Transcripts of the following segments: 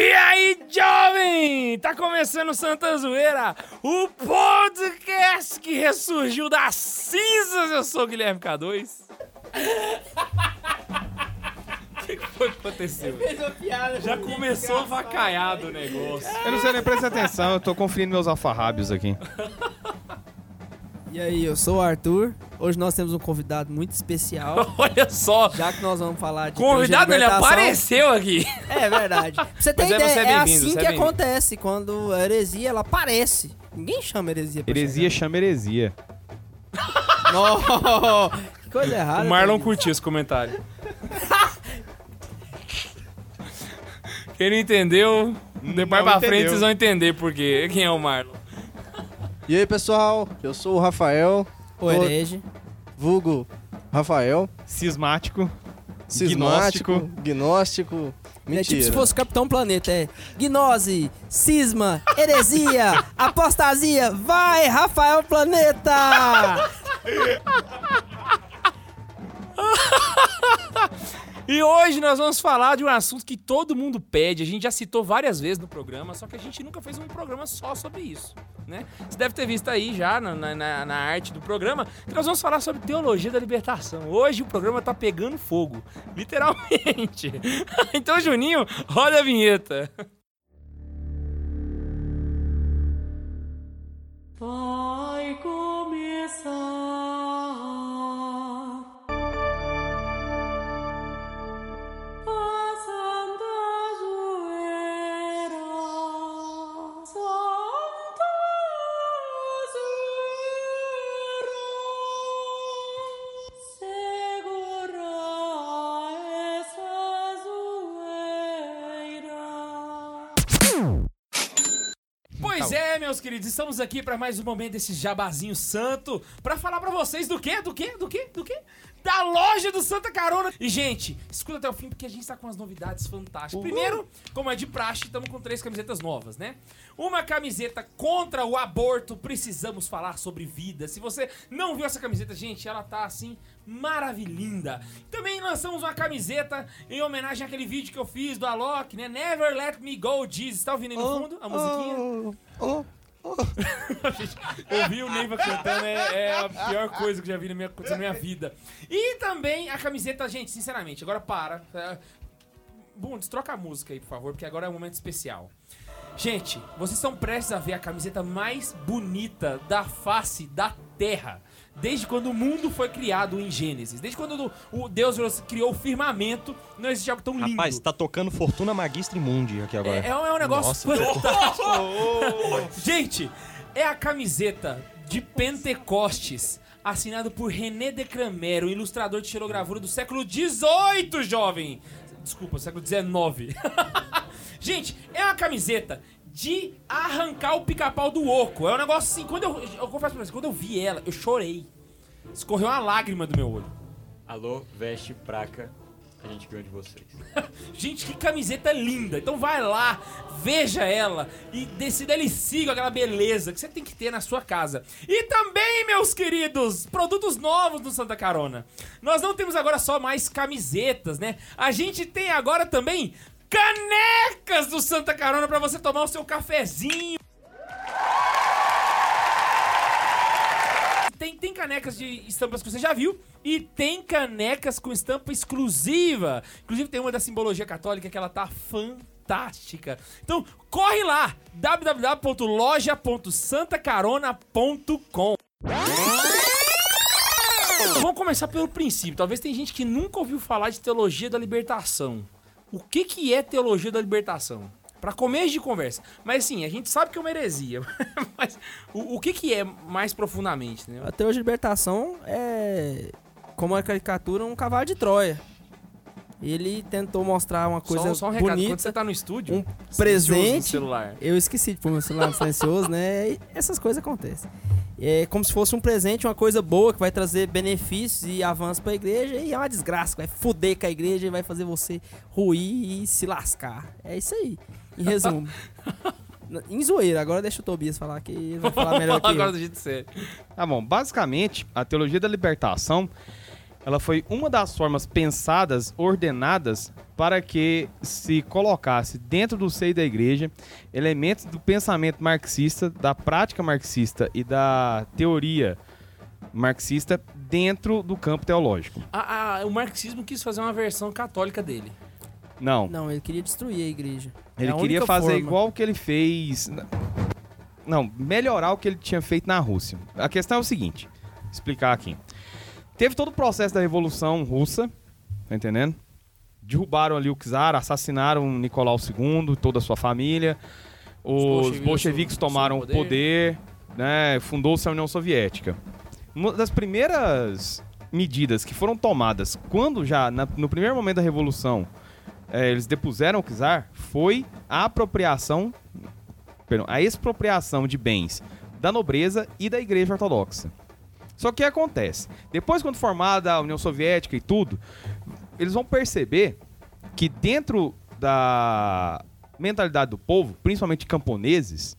E aí, jovem! Tá começando Santa Zoeira, o podcast que ressurgiu das cinzas. Eu sou o Guilherme K2. O que, que foi que aconteceu? Já começou vacaiado o negócio. Eu não sei nem prestar atenção, eu tô conferindo meus alfarrábios aqui. E aí, eu sou o Arthur. Hoje nós temos um convidado muito especial. Olha só, Já que nós vamos falar de convidado, ele apareceu aqui. É verdade. Pra você ter Mas é, ideia, você é é, assim é que acontece quando a heresia ela aparece. Ninguém chama heresia. pra Heresia chama heresia. chegar. Não, que coisa errada. O Marlon Tadinho. curtiu esse comentário. Quem não entendeu, depois Não pra frente vocês vão entender por quê. Quem é o Marlon? E aí pessoal, eu sou o Rafael, O herege. vulgo Rafael, Cismático. cismático, gnóstico, É tipo mentira. se fosse Capitão Planeta, é gnose, cisma, heresia, apostasia, vai, Rafael Planeta! E hoje nós vamos falar de um assunto que todo mundo pede. A gente já citou várias vezes no programa, só que a gente nunca fez um programa só sobre isso. Né? Você deve ter visto aí já na, na- na- arte do programa que nós vamos falar sobre teologia da libertação. Hoje o programa tá pegando fogo, literalmente. então, Juninho, roda a vinheta. Vai começar meus queridos, estamos aqui para mais um momento desse jabazinho santo para falar para vocês do quê? Do quê? Do quê? Do quê? Da loja do Santa Carona. E, gente, escuta até o fim porque a gente tá com umas novidades fantásticas. Primeiro, como é de praxe, estamos com três camisetas novas, né? Uma camiseta contra o aborto, precisamos falar sobre vida. Se você não viu essa camiseta, gente, ela tá assim maravilhinda. Também lançamos uma camiseta em homenagem àquele vídeo que eu fiz do Alok, né? Never Let Me Go, Jesus. Tá ouvindo aí no fundo a musiquinha? Oh, oh, Ouvir o Neiva cantando é, é a pior coisa que já vi na minha, na minha vida. E também a camiseta, gente, sinceramente, agora para. É, Bundes, troca a música aí, por favor, porque agora é um momento especial. Gente, vocês estão prestes a ver a camiseta mais bonita da face da Terra. Desde quando o mundo foi criado em Gênesis. Desde quando o Deus criou o firmamento, não existe algo tão lindo. Rapaz, tá tocando Fortuna Magistra Imundi aqui agora. É, é um é um negócio Nossa, fantástico. Gente, é a camiseta de Pentecostes, assinado por René de Cramero, ilustrador de xerogravura do século XVIII, jovem. Desculpa, século XIX. Gente, é uma camiseta de arrancar o pica-pau do oco. É um negócio assim, quando eu, eu confesso pra vocês, quando eu vi ela, eu chorei. Escorreu uma lágrima do meu olho. Alô, veste praca, a gente ganha de vocês. Gente, que camiseta linda. Então vai lá, veja ela e de- se delicie com aquela beleza que você tem que ter na sua casa. E também, meus queridos, produtos novos do Santa Carona. Nós não temos agora só mais camisetas, né? A gente tem agora também canecas do Santa Carona pra você tomar o seu cafezinho. Tem, tem canecas de estampas que você já viu e tem canecas com estampa exclusiva. Inclusive tem uma da simbologia católica que ela tá fantástica. Então corre lá, www.loja.santacarona.com. Vamos começar pelo princípio. Talvez tem gente que nunca ouviu falar de teologia da libertação. O que que é teologia da libertação? Pra começo de conversa. Mas assim, a gente sabe que é uma heresia. Mas o, o que que é mais profundamente, né? A teoria de libertação é, como a caricatura, um cavalo de Troia. Ele tentou mostrar uma coisa só, só um recado, quando bonita, você tá no estúdio, um presente. celular. Eu esqueci de pôr meu celular silencioso, né? E essas coisas acontecem. É como se fosse um presente, uma coisa boa que vai trazer benefícios e avanço pra igreja e é uma desgraça, vai fuder com a igreja e vai fazer você ruir e se lascar. É isso aí, em resumo. em zoeira, agora deixa o Tobias falar que ele vai falar melhor que agora eu. do jeito sério. Tá bom, basicamente, a teologia da libertação ela foi uma das formas pensadas, ordenadas, para que se colocasse dentro do seio da igreja elementos do pensamento marxista, da prática marxista e da teoria marxista dentro do campo teológico. A- a- o marxismo quis fazer uma versão católica dele. Não, Não, ele queria destruir a igreja. É ele a queria fazer forma. igual o que ele fez. Não, melhorar o que ele tinha feito na Rússia. A questão é o seguinte: explicar aqui. Teve todo o processo da Revolução Russa, tá entendendo? Derrubaram ali o czar, assassinaram Nicolau II, toda a sua família. Os bolcheviques bolcheviques assumiram tomaram o poder. poder, né? Fundou-se a União Soviética. Uma das primeiras medidas que foram tomadas quando já, na- no primeiro momento da Revolução, eh, eles depuseram o czar, foi a apropriação, perdão, a expropriação de bens da nobreza e da Igreja Ortodoxa. Só que o que acontece? Depois, quando formada a União Soviética e tudo, eles vão perceber que dentro da mentalidade do povo, principalmente camponeses,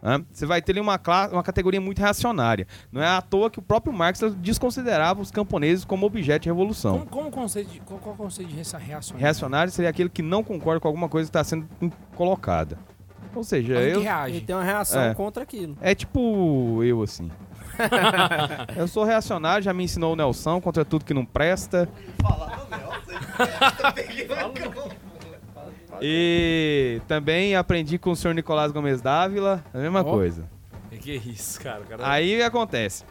né, você vai ter ali uma, uma categoria muito reacionária. Não é à toa que o próprio Marx desconsiderava os camponeses como objeto de revolução. Como, como conceito de, qual, qual o conceito de reação? Reacionário seria aquele que não concorda com alguma coisa que está sendo colocada. Ou seja, Alguém eu, reage. Ele tem uma reação É. contra aquilo. é tipo eu, assim. eu sou reacionário, já me ensinou o Nelson contra tudo que não presta. E também aprendi com o senhor Nicolás Gomes Dávila, a mesma Ó. coisa. Que é isso, cara? Cara- Aí o que acontece?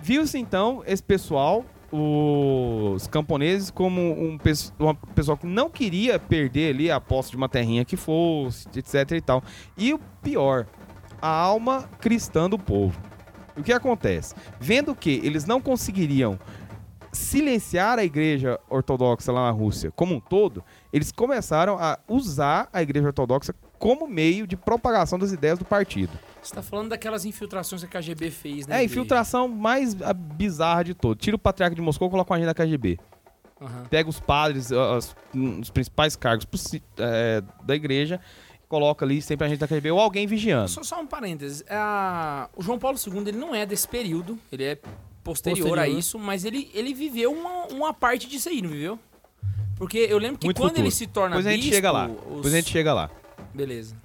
Viu-se então esse pessoal, os camponeses, como um uma pessoa que não queria perder ali a posse de uma terrinha que fosse, etc e tal. E o pior, a alma cristã do povo. O que acontece? Vendo que eles não conseguiriam silenciar a igreja ortodoxa lá na Rússia como um todo, eles começaram a usar a igreja ortodoxa como meio de propagação das ideias do partido. Você tá falando daquelas infiltrações que a KGB fez, né? É, a infiltração mais ah, bizarra de todo. Tira o patriarca de Moscou e coloca uma agenda da KGB. Aham. Pega os padres, ah, as- os principais cargos é, da igreja, coloca ali sempre a agenda da KGB ou alguém vigiando. Só, só um parênteses. A- O João Paulo II ele não é desse período, ele é posterior, Posterior. a isso, mas ele, ele viveu uma, uma parte disso aí, não viveu? Porque eu lembro que Muito quando futuro. ele se torna Depois a gente bispo, chega lá. os- Depois a gente chega lá. Beleza.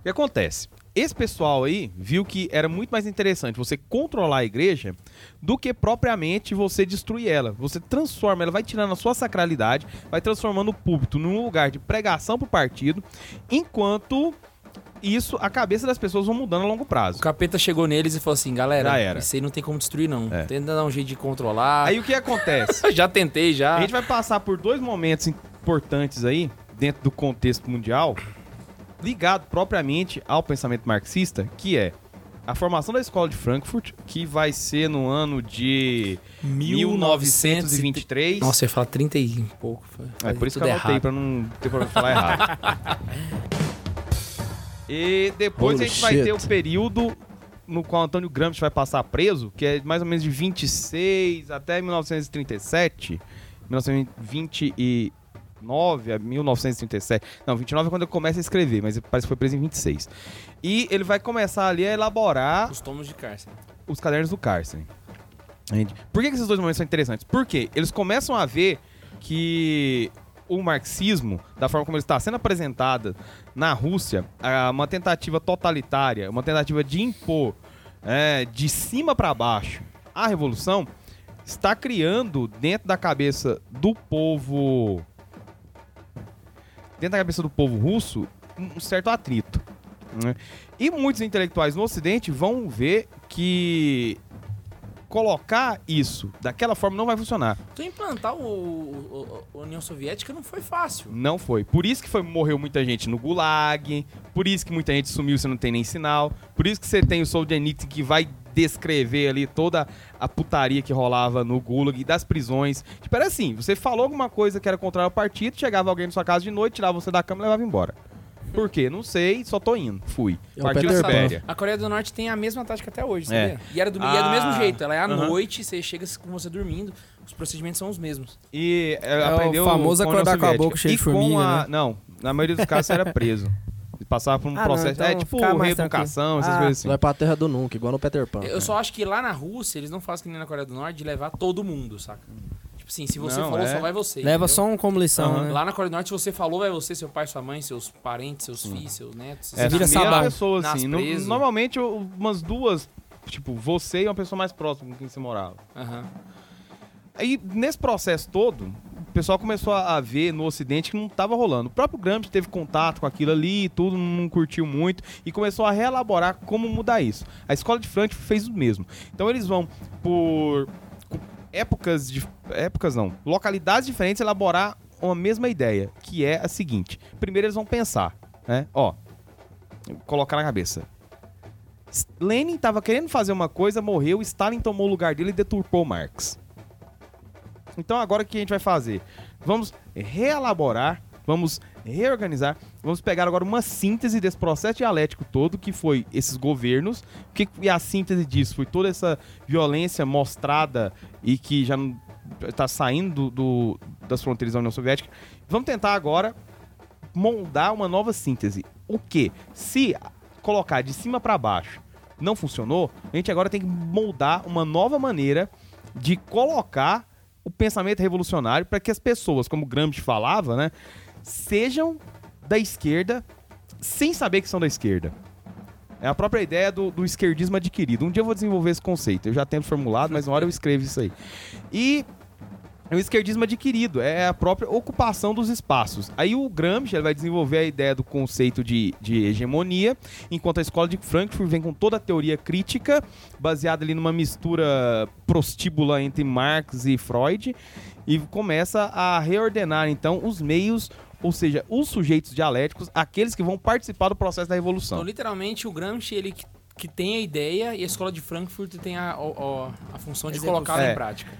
O que acontece? Esse pessoal aí viu que era muito mais interessante você controlar a igreja do que propriamente você destruir ela. Você transforma, ela vai tirando a sua sacralidade, vai transformando o púlpito num lugar de pregação pro partido, enquanto isso, a cabeça das pessoas vão mudando a longo prazo. O capeta chegou neles e falou assim, galera, Já era. isso aí não tem como destruir não. É. Tenta dar um jeito de controlar. Aí o que acontece? Já tentei, já. A gente vai passar por dois momentos importantes aí, dentro do contexto mundial, ligado propriamente ao pensamento marxista, que é a formação da escola de Frankfurt, que vai ser no ano de 1923. Nossa, eu ia falar 30 e pouco. é por isso que eu anotei, errado. pra não ter problema de falar errado. e depois a gente vai Bullshit. ter o período no qual Antônio Gramsci vai passar preso, que é mais ou menos de 26 até 1937. 1929 a 1937. Não, 29 é quando ele começa a escrever, mas parece que foi preso em 26. E ele vai começar ali a elaborar Os tomos de cárcere. os cadernos do cárcere. Por que, que esses dois momentos são interessantes? Porque eles começam a ver que o marxismo, da forma como ele está sendo apresentada na Rússia, é uma tentativa totalitária, uma tentativa de impor é, de cima para baixo a revolução, está criando dentro da cabeça do povo, dentro da cabeça do povo russo, um certo atrito. né? E muitos intelectuais no Ocidente vão ver que colocar isso daquela forma não vai funcionar. Então implantar o, o- o- a União Soviética não foi fácil. Não foi. Por isso que foi, morreu muita gente no Gulag, por isso que muita gente sumiu, você não tem nem sinal, por isso que você tem o Solzhenitsyn que vai descrever ali toda a putaria que rolava no Gulag e das prisões. Tipo, era assim, você falou alguma coisa que era contrária ao partido, chegava alguém na sua casa de noite, tirava você da cama e levava embora. Por quê? Não sei, só tô indo. Fui. É o Partiu. Sibéria. A Coreia do Norte tem a mesma tática até hoje, É. sabia? E, era do, e é do Ah, mesmo jeito. Ela é à aham. noite, você chega com você dormindo, os procedimentos são os mesmos. E é, o aprendeu famoso a União acordar com a boca cheia de formiga, a- né? Não, na maioria dos casos você era preso. Ele Passava por um Ah, não, processo. então é tipo reeducação, essas Ah. coisas assim. Vai pra terra do nunca, igual no Peter Pan. Eu só acho que lá na Rússia eles não fazem que nem na Coreia do Norte de levar todo mundo, saca? Tipo, assim, se você Não, falou, é. só vai você. Leva entendeu? só um como lição, Aham. né? Lá na Coreia do Norte, se você falou, vai você, seu pai, sua mãe, seus parentes, seus filhos, seus netos. É, vira primeira sabão. pessoa, assim. no- normalmente, umas duas, tipo, você e uma pessoa mais próxima com quem você morava. Aham. Aí, nesse processo todo, pessoal começou a ver no Ocidente que não estava rolando. O próprio Gramsci teve contato com aquilo ali e tudo, não curtiu muito e começou a reelaborar como mudar isso. A escola de Frankfurt fez o mesmo. Então, eles vão por épocas, de, épocas não, localidades diferentes elaborar uma mesma ideia, que é a seguinte. Primeiro, eles vão pensar, né? Ó, colocar na cabeça. Lenin estava querendo fazer uma coisa, morreu, Stalin tomou o lugar dele e deturpou Marx. Então agora o que a gente vai fazer? Vamos reelaborar, vamos reorganizar, vamos pegar agora uma síntese desse processo dialético todo, que foi esses governos, que e a síntese disso foi toda essa violência mostrada e que já está saindo do, do- das fronteiras da União Soviética. Vamos tentar agora moldar uma nova síntese. O que? Se colocar de cima para baixo não funcionou, a gente agora tem que moldar uma nova maneira de colocar o pensamento revolucionário para que as pessoas, como Gramsci falava, né, sejam da esquerda sem saber que são da esquerda. É a própria ideia do, do esquerdismo adquirido. Um dia eu vou desenvolver esse conceito. Eu já tenho formulado, mas uma hora eu escrevo isso aí. E é o esquerdismo adquirido, é a própria ocupação dos espaços. Aí o Gramsci ele vai desenvolver a ideia do conceito de, de hegemonia, enquanto a escola de Frankfurt vem com toda a teoria crítica, baseada ali numa mistura prostíbula entre Marx e Freud, e começa a reordenar então os meios, ou seja, os sujeitos dialéticos, aqueles que vão participar do processo da Então, revolução. literalmente, o Gramsci, ele que, que tem a ideia e a escola de Frankfurt tem a, o- a função de colocá-la É. em prática.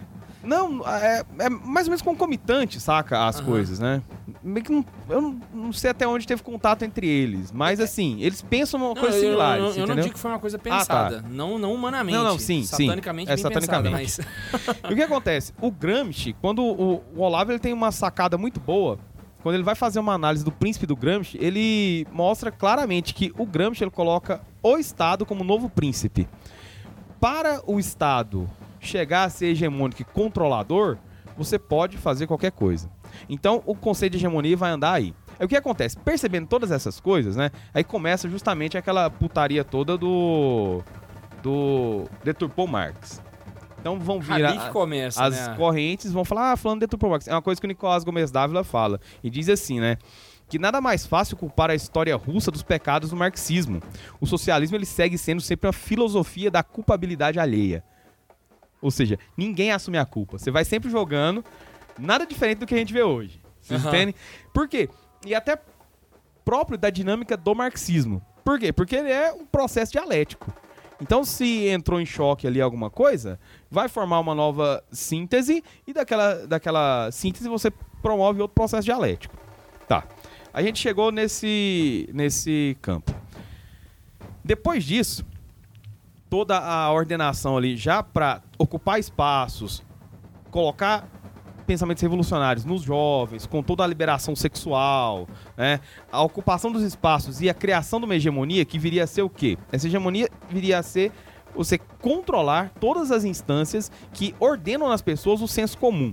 Não, é, é mais ou menos concomitante, saca? As Aham. coisas, né? Meio que não, eu não, não sei até onde teve contato entre eles, mas assim, eles pensam uma Não, coisa eu, eu- similar. eu, eu não digo que foi uma coisa tá. pensada. não, não humanamente. Não, não, sim, sim. Satanicamente É bem satanicamente. pensada, E o que acontece? O Gramsci, quando o, o Olavo ele tem uma sacada muito boa, quando ele vai fazer uma análise do príncipe do Gramsci, ele mostra claramente que o Gramsci ele coloca o Estado como novo príncipe. Para o Estado chegar a ser hegemônico e controlador, você pode fazer qualquer coisa. Então, o conceito de hegemonia vai andar aí. Aí o que acontece? Percebendo todas essas coisas, né? Aí começa justamente aquela putaria toda do. do. Deturpou Marx. Então vão vir a- começa, as né? correntes vão falar, ah, falando deturpou Marx. É uma coisa que o Nicolás Gomes Dávila fala. E diz assim, né? Que nada mais fácil culpar a história russa dos pecados do marxismo. O socialismo ele segue sendo sempre uma filosofia da culpabilidade alheia. Ou seja, ninguém assume a culpa. Você vai sempre jogando nada diferente do que a gente vê hoje. Vocês Aham. entendem? Por quê? E até próprio da dinâmica do marxismo. Por quê? Porque ele é um processo dialético. Então, se entrou em choque ali alguma coisa, vai formar uma nova síntese e daquela, daquela síntese você promove outro processo dialético. Tá. A gente chegou nesse, nesse campo. Depois disso, toda a ordenação ali já para ocupar espaços, colocar pensamentos revolucionários nos jovens, com toda a liberação sexual, né? A ocupação dos espaços e a criação de uma hegemonia que viria a ser o quê? Essa hegemonia viria a ser você controlar todas as instâncias que ordenam nas pessoas o senso comum.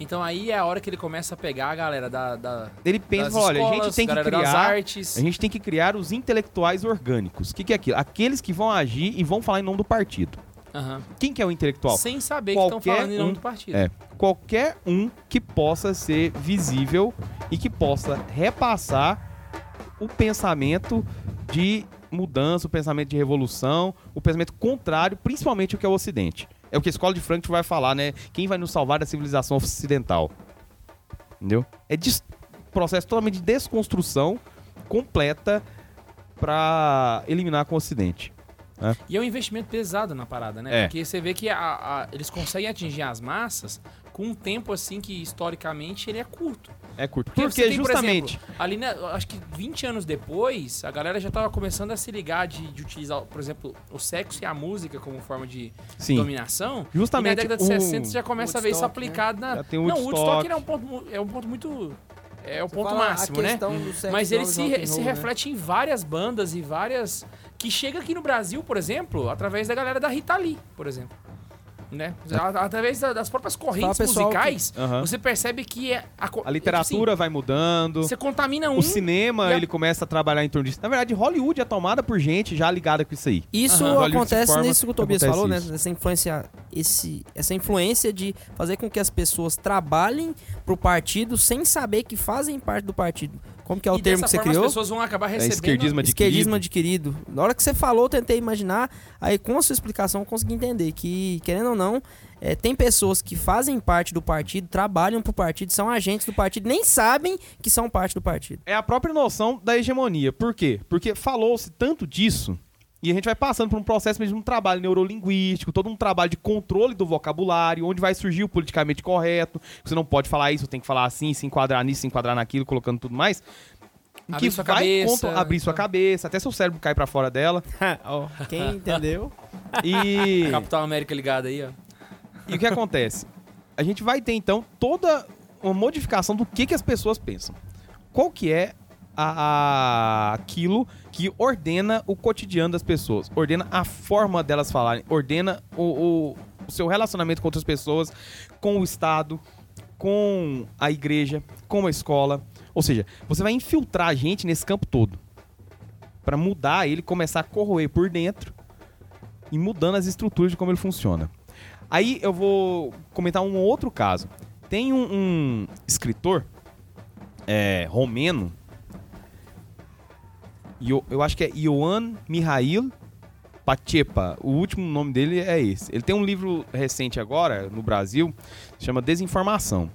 Então aí é a hora que ele começa a pegar a galera da, da Ele pensa, das olha, a escolas, gente tem que criar artes. A gente tem que criar os intelectuais orgânicos. O que, que é aquilo? Aqueles que vão agir e vão falar em nome do partido. Aham. Quem que é o intelectual? Sem saber que estão Qualquer falando em nome um- do partido. É. Qualquer um que possa ser visível e que possa repassar o pensamento de mudança, o pensamento de revolução, o pensamento contrário, principalmente o que é o Ocidente. É o que a escola de Frankfurt vai falar, né? Quem vai nos salvar da civilização ocidental. Entendeu? É des- processo totalmente de desconstrução completa para eliminar com o Ocidente. E é um investimento pesado na parada, né? É. Porque você vê que a- a- eles conseguem atingir as massas com um tempo assim que historicamente ele é curto. É curto. Porque Porque, você tem, por justamente. exemplo, ali, né, acho que 20 anos depois, a galera já tava começando a se ligar de, de utilizar, por exemplo, o sexo e a música como forma de sim. dominação. Justamente. e na década de o- 60 você já começa a ver isso Woodstock, né? aplicado na. Já tem o não, o Woodstock. Woodstock ele é um ponto, é um ponto muito. É o ponto Fala a máximo, né? Mas ele se, re- se roll, né? reflete em várias bandas e várias. Que chega aqui no Brasil, por exemplo, através da galera da Rita Lee, por exemplo. Né? Através da- das próprias correntes musicais, Aham. você percebe que é a, A literatura vai tipo mudando. assim, você contamina um. O cinema, a- ele começa a trabalhar em torno disso. Na verdade, Hollywood é tomada por gente já ligada com isso aí. Isso se acontece forma, nisso que o Tobias falou, né? isso. Essa influência, esse, essa influência de fazer com que as pessoas trabalhem pro partido sem saber que fazem parte do partido. Como que é o e termo dessa que você forma criou? As pessoas vão acabar recebendo. esquerdismo adquirido. Esquerdismo adquirido. Na hora que você falou, eu tentei imaginar, aí com a sua explicação eu consegui entender que, querendo ou não, é, tem pessoas que fazem parte do partido, trabalham pro partido, são agentes do partido, nem sabem que são parte do partido. É a própria noção da hegemonia. Por quê? Porque falou-se tanto disso e a gente vai passando por um processo mesmo de um trabalho neurolinguístico, todo um trabalho de controle do vocabulário, onde vai surgir o politicamente correto. Você não pode falar isso, tem que falar assim, se enquadrar nisso, se enquadrar naquilo, colocando tudo mais. Em Abrir que sua vai cabeça, contra- abrir sua cabeça, até seu cérebro cai pra fora dela. Ó, quem entendeu? E, Capitão América ligado aí, ó. e o que acontece? A gente vai ter então toda uma modificação do que, que as pessoas pensam. Qual que é a, a- aquilo que ordena o cotidiano das pessoas, ordena a forma delas falarem, ordena o, o- o seu relacionamento com outras pessoas, com o Estado, com a igreja, com a escola. Ou seja, você vai infiltrar a gente nesse campo todo para mudar ele, começar a corroer por dentro e mudando as estruturas de como ele funciona. Aí eu vou comentar um outro caso. Tem um, um escritor é, romeno, Io- eu acho que é Ioan Mihail Pachepa. O último nome dele é esse. Ele tem um livro recente agora, no Brasil, chama Desinformação.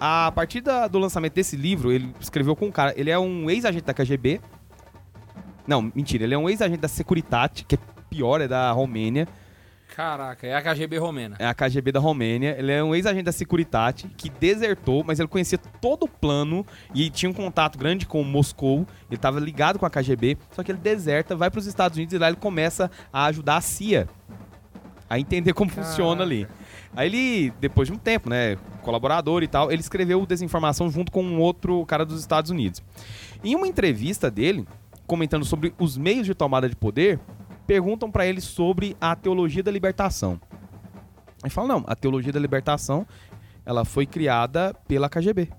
A partir da- do lançamento desse livro, ele escreveu com um cara. Ele é um ex-agente da KGB. Não, mentira. Ele é um ex-agente da Securitate, que é pior, é da Romênia. Caraca, é a KGB romena. É a KGB da Romênia. Ele é um ex-agente da Securitate que desertou, mas ele conhecia todo o plano e tinha um contato grande com Moscou. Ele estava ligado com a KGB, só que ele deserta, vai para os Estados Unidos e lá ele começa a ajudar a CIA a entender como funciona ali. Aí ele, depois de um tempo, né, colaborador e tal, ele escreveu o Desinformação junto com um outro cara dos Estados Unidos. Em uma entrevista dele, comentando sobre os meios de tomada de poder, perguntam para ele sobre a teologia da libertação. Ele fala, não, a teologia da libertação, ela foi criada pela KGB.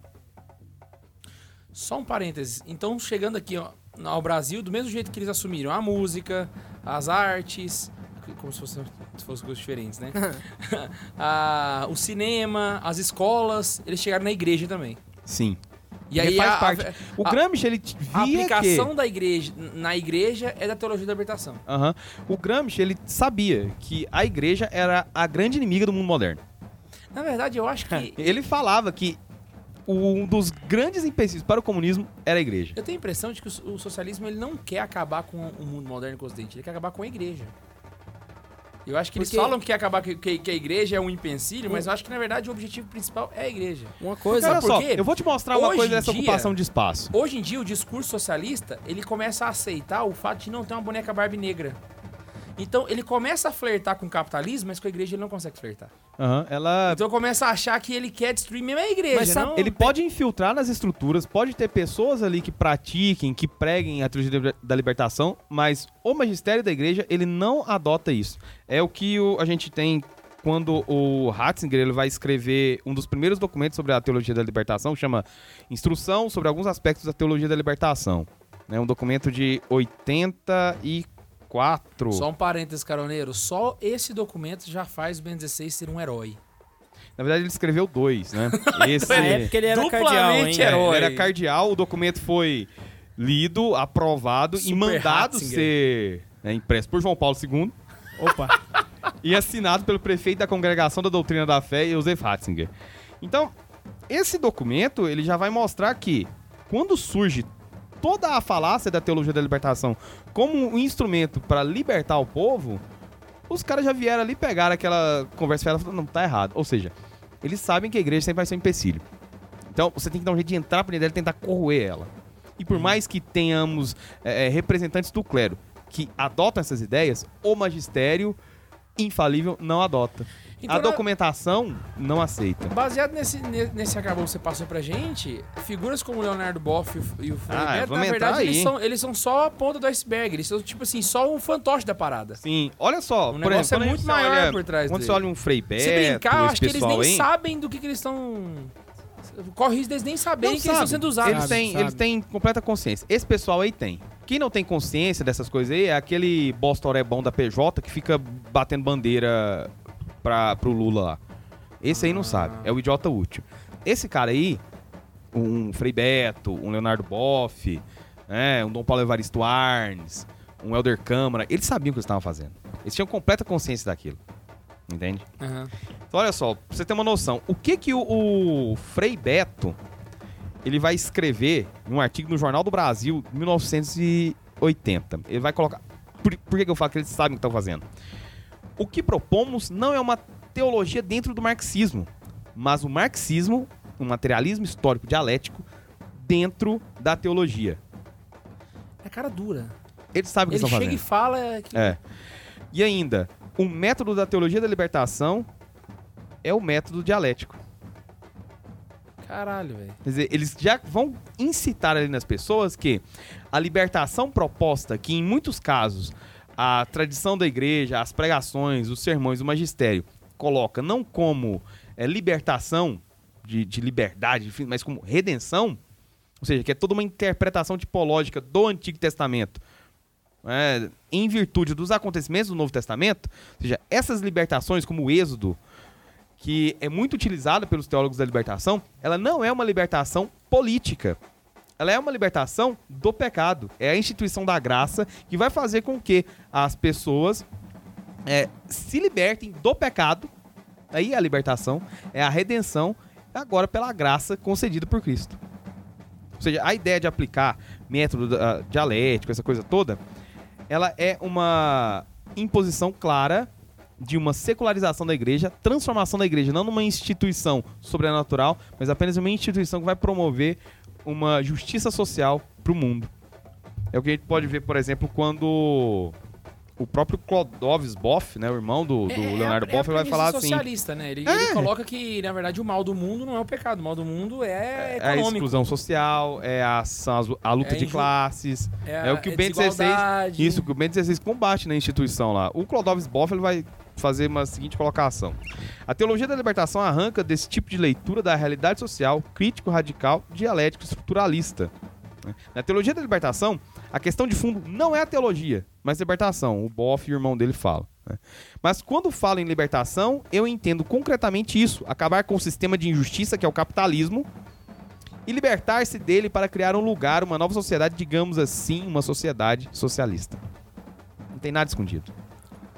Só um parênteses. Então, chegando aqui ó, ao Brasil, do mesmo jeito que eles assumiram a música, as artes, como se fossem se fossem coisas diferentes, né? Ah, o cinema, as escolas, eles chegaram na igreja também. Sim. E aí faz a, parte. a- O Gramsci, ele t- a via aplicação que... da igreja na igreja é da teologia da libertação. Aham. O Gramsci, ele sabia que a igreja era a grande inimiga do mundo moderno. Na verdade, eu acho que Ele falava que um dos grandes empecilhos para o comunismo era a igreja. eu tenho a impressão de que o o socialismo ele não quer acabar com o mundo moderno com o ocidente, ele quer acabar com a igreja. Eu acho que eles Porque- falam que acabar que, que- que a igreja é um empecilho, mas eu acho que na verdade o objetivo principal é a igreja. Uma Mas coisa. olha por só, quê? eu vou te mostrar uma coisa dessa dia- ocupação de espaço. Hoje em dia, o discurso socialista, ele começa a aceitar o fato de não ter uma boneca Barbie negra. Então, ele começa a flertar com o capitalismo, mas com a igreja ele não consegue flertar. Aham, ela... Então, começa a achar que ele quer destruir mesmo a igreja, Mas sabe, não? Ele pode infiltrar nas estruturas, pode ter pessoas ali que pratiquem, que preguem a teologia da liber- da libertação, mas o magistério da igreja, ele não adota isso. É o que o- a gente tem quando o Ratzinger ele vai escrever um dos primeiros documentos sobre a teologia da libertação, chama Instrução sobre alguns aspectos da teologia da libertação. É um documento de 84. Só um parênteses, caroneiro. Só esse documento já faz o Ben 16 ser um herói. Na verdade, ele escreveu dois, né? Esse... Na época ele era Duplamente cardeal, hein? herói. É, ele era cardeal, o documento foi lido, aprovado e Super mandado Ratzinger. ser né, impresso por João Paulo II Opa. e assinado pelo prefeito da Congregação da Doutrina da Fé, Joseph Ratzinger. Então, esse documento ele já vai mostrar que quando surge toda a falácia da teologia da libertação como um instrumento para libertar o povo, os caras já vieram ali pegar aquela conversa e falaram, não, tá errado. Ou seja, eles sabem que a igreja sempre vai ser um empecilho. Então, você tem que dar um jeito de entrar pra dentro dela e tentar corroer ela. E por mais que tenhamos é, é, representantes do clero que adotam essas ideias, o magistério infalível não adota. Então, a documentação não aceita. Baseado nesse, ne- nesse acabou que você passou pra gente, figuras como o Leonardo Boff e o, e o Frei Ah, Beto, na verdade, eles são, eles são só a ponta do iceberg. Eles são, tipo assim, só um fantoche da parada. Sim, olha só. O por negócio exemplo, é muito você maior olha- por trás Quando você dele. olha um Frei Beto, Se brincar, eu acho que eles nem aí, sabem do que, que eles estão. Corre risco deles nem saberem Não que eles estão sabe. sendo usados. Eles têm, sabe. eles têm completa consciência. Esse pessoal aí tem. Quem não tem consciência dessas coisas aí é aquele bostoré bom da PJ que fica batendo bandeira pra, pro Lula lá. Esse aí não sabe. É o idiota útil. Esse cara aí, um Frei Beto, um Leonardo Boff, né, um Dom Paulo Evaristo Arnes, um Helder Câmara, eles sabiam o que eles estavam fazendo. Eles tinham completa consciência daquilo. Entende? Aham. Então, olha só, pra você ter uma noção, o que que o, o Frei Beto ele vai escrever em um artigo no Jornal do Brasil, 1980. Ele vai colocar. Por, por que, que eu falo que eles sabem o que estão fazendo? O que propomos não é uma teologia dentro do marxismo, mas o marxismo, um materialismo histórico dialético, dentro da teologia. É cara dura. Eles sabem o que Ele estão chega fazendo. e fala que. É. E ainda, o método da teologia da libertação é o método dialético. Caralho, velho. Quer dizer, eles já vão incitar ali nas pessoas que a libertação proposta, que em muitos casos a tradição da igreja, as pregações, os sermões, o magistério coloca não como é, libertação de, de liberdade, mas como redenção, ou seja, que é toda uma interpretação tipológica do Antigo Testamento, né, em virtude dos acontecimentos do Novo Testamento, ou seja, essas libertações como o Êxodo, que é muito utilizada pelos teólogos da libertação, ela não é uma libertação política. Ela é uma libertação do pecado. É a instituição da graça que vai fazer com que as pessoas é, se libertem do pecado. Aí é a libertação, é a redenção, agora pela graça concedida por Cristo. Ou seja, a ideia de aplicar método ah, dialético, essa coisa toda, ela é uma imposição clara de uma secularização da igreja, transformação da igreja, não numa instituição sobrenatural, mas apenas uma instituição que vai promover uma justiça social para o mundo. É o que a gente pode ver, por exemplo, quando o próprio Clodovis Boff, né, o irmão do, do É- é a- Leonardo é a Boff, ele vai falar assim: socialista, né? Ele, É. ele coloca que, na verdade, o mal do mundo não é o pecado. O mal do mundo é, é a econômico. exclusão social, é a, ação- a luta É de classes, é, a- o que o é XVI desigualdade. Isso, que o Bento XVI combate na instituição lá. O Clodovis Boff ele vai fazer uma seguinte colocação. A teologia da libertação arranca desse tipo de leitura da realidade social, crítico, radical, dialético, estruturalista. Na teologia da libertação, a questão de fundo não é a teologia, mas libertação. O Boff e o irmão dele falam. né? Mas quando falo em libertação, eu entendo concretamente isso: acabar com o sistema de injustiça que é o capitalismo e libertar-se dele para criar um lugar, uma nova sociedade, digamos assim, uma sociedade socialista. Não tem nada escondido.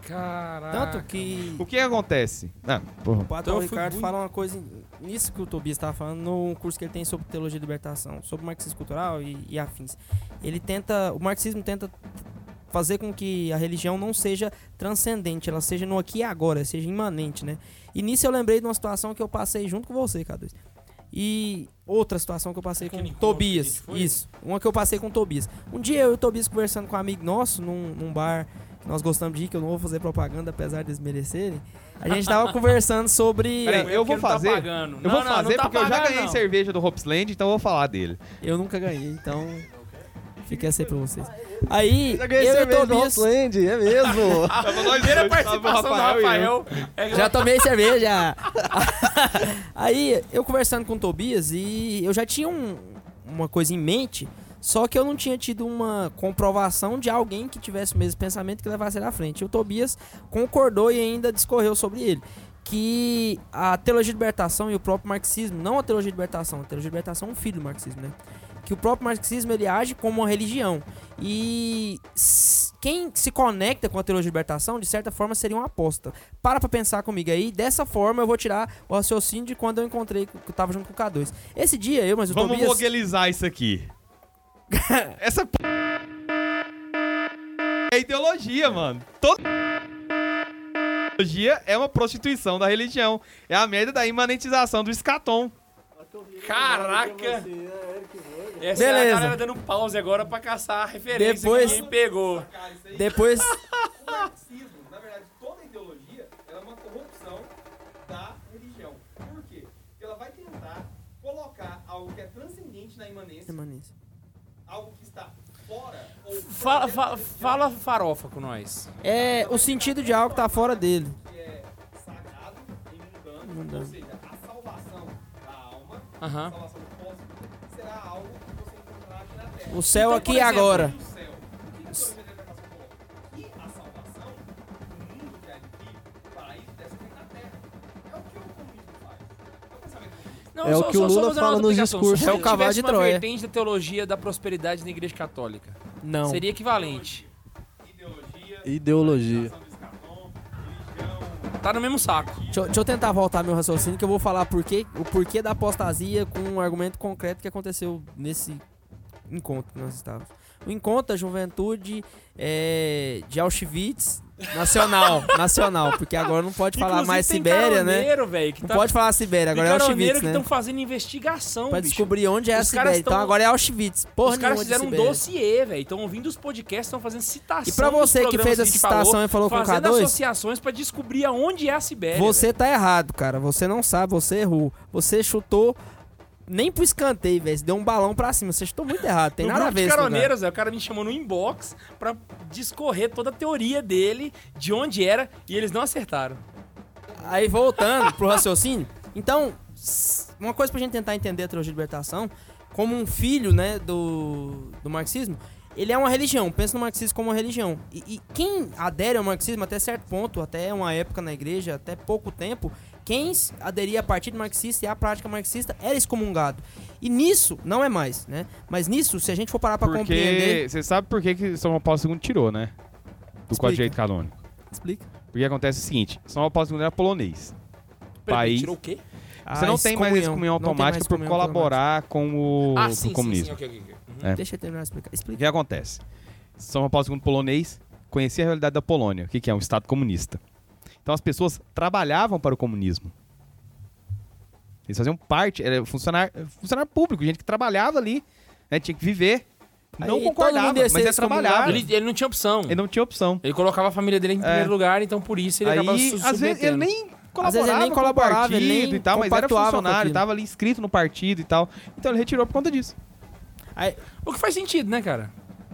Caraca. Tanto que O que acontece? Ah, porra. o Pato Então fui Ricardo muito- fala uma coisa nisso que o Tobias estava falando no curso que ele tem sobre teologia de libertação, sobre marxismo cultural e, e afins. Ele tenta, o marxismo tenta fazer com que a religião não seja transcendente, ela seja no aqui e agora, seja imanente, né? E nisso eu lembrei de uma situação que eu passei junto com você, K2. E outra situação que eu passei Aquele com Tobias. Isso. Uma que eu passei com o Tobias. Um dia eu e o Tobias conversando com um amigo nosso num, num bar nós gostamos de ir, que eu não vou fazer propaganda, apesar de eles merecerem. A gente tava conversando sobre. Peraí, É eu vou não tá fazer. pagando. Eu Não, vou não, não fazer tá porque eu já pagando, ganhei não. cerveja do Hopsland, então eu vou falar dele. Eu nunca ganhei, então. Fica essa aí pra vocês. Aí, Já ganhei eu e o cerveja do Tobias. Hotland, é mesmo. Primeira participação do Rafael. É Já tomei cerveja. Aí, eu conversando com o Tobias e eu já tinha um- uma coisa em mente, só que eu não tinha tido uma comprovação de alguém que tivesse o mesmo pensamento que levasse ele à frente. E o Tobias concordou e ainda discorreu sobre ele. Que a teologia de libertação e o próprio marxismo, não a teologia de libertação, a teologia de libertação é um filho do marxismo, né? Que o próprio marxismo ele age como uma religião. E quem se conecta com a teologia de libertação, de certa forma, seria um apóstolo. Para pra pensar comigo aí. Dessa forma, eu vou tirar o raciocínio de quando eu encontrei, que eu tava junto com o K2. Esse dia, eu, mas o Vamos Tobias... moguelizar isso aqui. Essa p... é ideologia, mano. Toda ideologia é uma prostituição da religião. É a merda da imanentização do escatom. Caraca! Essa Beleza. é a galera dando pause agora pra caçar a referência Depois... que ninguém pegou. Depois... o na verdade, toda ideologia, é uma corrupção da religião. Por quê? Porque ela vai tentar colocar algo que é transcendente na imanência fora Fala, fa- fala farofa com nós. É o sentido de algo que tá fora dele. que é sagrado e mundano, ou seja, a salvação da alma, a Aham. salvação do será algo que você encontrará aqui na Terra. O céu Então, aqui e agora. Não, É o que o Lula uma fala nos discursos. É o cavalo de uma Troia. vertente da teologia da prosperidade na igreja católica, Não. seria equivalente. Ideologia, Ideologia. Tá no mesmo saco. Deixa, eu- deixa eu tentar voltar meu raciocínio que eu vou falar por quê- o porquê da apostasia com um argumento concreto que aconteceu nesse encontro que nós estávamos. O encontro da juventude é, de Auschwitz nacional, nacional, porque agora não pode falar Inclusive, mais tem Sibéria, né? que Não tá- pode falar Sibéria, agora é Auschwitz, que né? estão fazendo investigação, Pra bicho. descobrir onde é a Os caras Sibéria. Então tão- agora é Auschwitz. Porra Os caras fizeram um dossiê, velho. Estão ouvindo os podcasts, estão fazendo citação. E pra você que fez a essa citação e falou com o fazendo K2? associações pra descobrir aonde é a Sibéria. Você tá errado, cara. Você não sabe, você errou. Você chutou nem pro escanteio, velho. Você deu um balão pra cima. Você chutou muito errado. Tem no nada a ver caroneiros, velho, o cara me chamou no inbox pra discorrer toda a teoria dele, de onde era, e eles não acertaram. Aí voltando pro raciocínio. Então, uma coisa pra gente tentar entender a teologia de libertação, como um filho, né, do, do marxismo, ele é uma religião. Pensa no marxismo como uma religião. E, e quem adere ao marxismo até certo ponto, até uma época na igreja, até pouco tempo, quem aderia a partido marxista e à prática marxista era excomungado. E nisso, não é mais, né? Mas nisso, se a gente for parar pra compreender... Porque você sabe por que, que São Paulo II tirou, né? Do Explica. Código de Direito Canônico. Explica. Porque acontece o seguinte: São Paulo II era polonês. Peraí, País- Tirou o quê? Você não tem mais excomunhão automática por colaborar com o ah, com o comunismo. sim. Uhum. É. Deixa eu terminar de explicar. O Explica. que acontece? São Paulo II polonês conhecia a realidade da Polônia, o que, que é um Estado comunista. Então as pessoas trabalhavam para o comunismo. Eles faziam parte, era funcionário, funcionário público, gente que trabalhava ali, né, tinha que viver. Aí Não todo concordava, mas trabalhar. excomungado. Ele, ele não tinha opção. Ele não tinha opção. Ele colocava a família dele em primeiro lugar, então por isso ele acabava Aí, se às vezes, ele nem colaborava, Às vezes ele nem colaborava, partido ele nem e tal, mas era funcionário, aquilo. tava ali inscrito no partido e tal. Então ele retirou por conta disso. Aí, O que faz sentido, né, cara?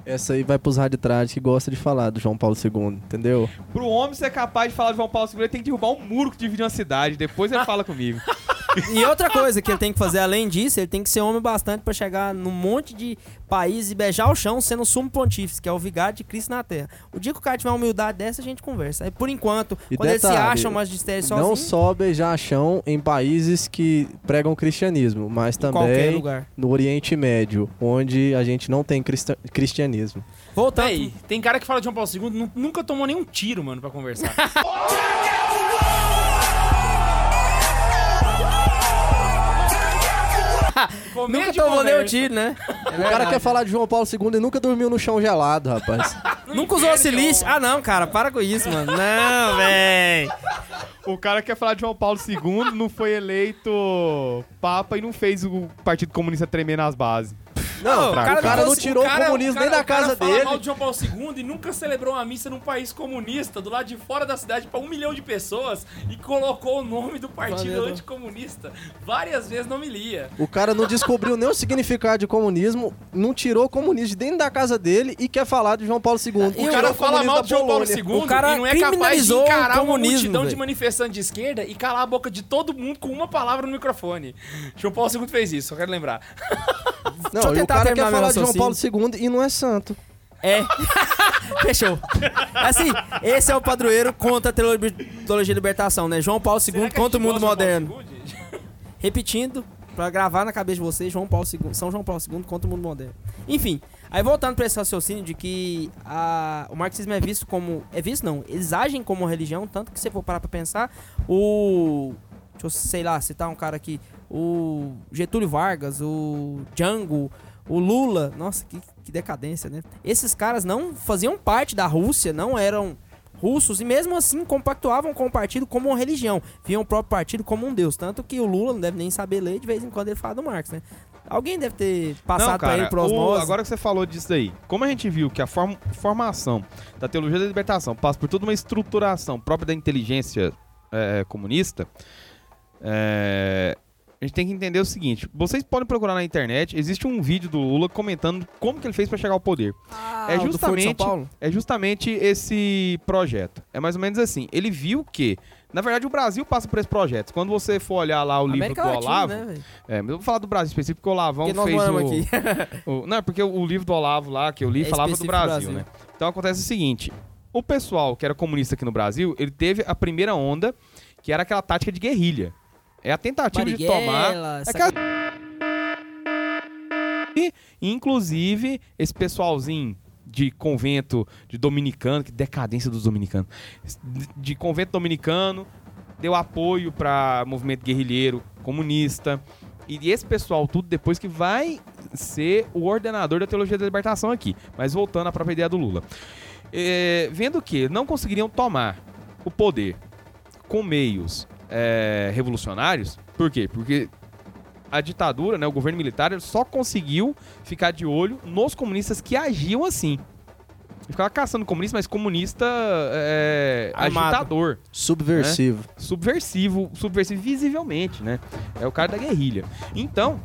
Essa aí vai pros raditrades que gosta de falar do João Paulo II, entendeu? Pro homem ser capaz de falar de João Paulo II, ele tem que derrubar um muro que divide uma cidade. Depois ele fala comigo. E outra coisa que ele tem que fazer além disso, ele tem que ser homem bastante pra chegar num monte de países e beijar o chão sendo o sumo pontífice, que é o vigário de Cristo na Terra. O dia que o cara tiver uma humildade dessa, a gente conversa. Aí, por enquanto, E quando ele se detalhe, acha mais sozinho, Não só beijar chão em países que pregam cristianismo, mas em qualquer também lugar. no Oriente Médio, onde a gente não tem cristianismo. Voltando. Véi, tem cara que fala de João Paulo II, nu- nunca tomou nenhum tiro, mano, pra conversar. Nunca Comédia tomou nem o conversa. tiro, né? O cara quer falar de João Paulo II e nunca dormiu no chão gelado, rapaz. Nunca usou silício. Ah, não, cara, para com isso, mano. Não, véi. O cara quer falar de João Paulo II, não foi eleito Papa e não fez o Partido Comunista tremer nas bases. Não, o o cara não tirou o, cara- comunismo cara- nem da o cara casa fala dele. mal de João Paulo II e nunca celebrou uma missa num país comunista, do lado de fora da cidade, pra um milhão de pessoas, e colocou o nome do partido Valeu. anticomunista. Várias vezes não me lia. O cara não descobriu nem o significado de comunismo, não tirou o comunismo de dentro da casa dele e quer falar de João Paulo II. O o cara fala mal de João Paulo. II O cara e não é capaz de o encarar uma multidão de velho. manifestantes de esquerda e calar a boca de todo mundo com uma palavra no microfone. João Paulo II fez isso, só quero lembrar. Não, o tentar cara terminar quer falar de João. Paulo II e não é santo. É. Fechou. Assim, esse é o padroeiro contra a teolo- teologia de libertação, né? João Paulo II contra o mundo moderno. Repetindo, pra gravar na cabeça de vocês, João Paulo II, São João Paulo II contra o mundo moderno. Enfim, aí voltando pra esse raciocínio de que a- o marxismo é visto como. É visto não, eles agem como uma religião, tanto que se for parar pra pensar, o. Deixa eu, sei lá, citar um cara aqui. O Getúlio Vargas, o Django, o Lula. Nossa, que, que decadência, né? Esses caras não faziam parte da Rússia, não eram russos e mesmo assim compactuavam com o partido como uma religião, viam o próprio partido como um deus, tanto que o Lula não deve nem saber ler, de vez em quando ele fala do Marx, né? Alguém deve ter passado Não, pra cara, ele por o- osmose. agora que você falou disso daí, como a gente viu que a form- formação da teologia da libertação passa por toda uma estruturação própria da inteligência é, comunista, é, a gente tem que entender o seguinte: vocês podem procurar na internet, existe um vídeo do Lula comentando como que ele fez pra chegar ao poder. Ah, É do justamente- Paulo? É justamente esse projeto. É mais ou menos assim. Ele viu que, na verdade, o Brasil passa por esse projeto. Quando você for olhar lá o livro América do Latina, Olavo, né, velho? é, mas eu vou falar do Brasil específico, porque o Olavão Porque fez o, aqui. o- Não, é porque o, livro do Olavo lá que eu li É falava do Brasil, Brasil. né? Então acontece o seguinte: o pessoal que era comunista aqui no Brasil, ele teve a primeira onda, que era aquela tática de guerrilha. É a tentativa de tomar. Marighella, É essa aquela- E, inclusive, esse pessoalzinho de convento de dominicano, que decadência dos dominicanos, de convento dominicano, deu apoio para movimento guerrilheiro comunista. E esse pessoal tudo depois que vai ser o ordenador da teologia da libertação aqui. Mas voltando à própria ideia do Lula. É, vendo que não conseguiriam tomar o poder com meios é, revolucionários, por quê? Porque a ditadura, né, o governo militar, só conseguiu ficar de olho nos comunistas que agiam assim. Ele ficava caçando comunista, mas comunista é, agitador Subversivo. subversivo, subversivo visivelmente, né? É o cara da guerrilha. Então,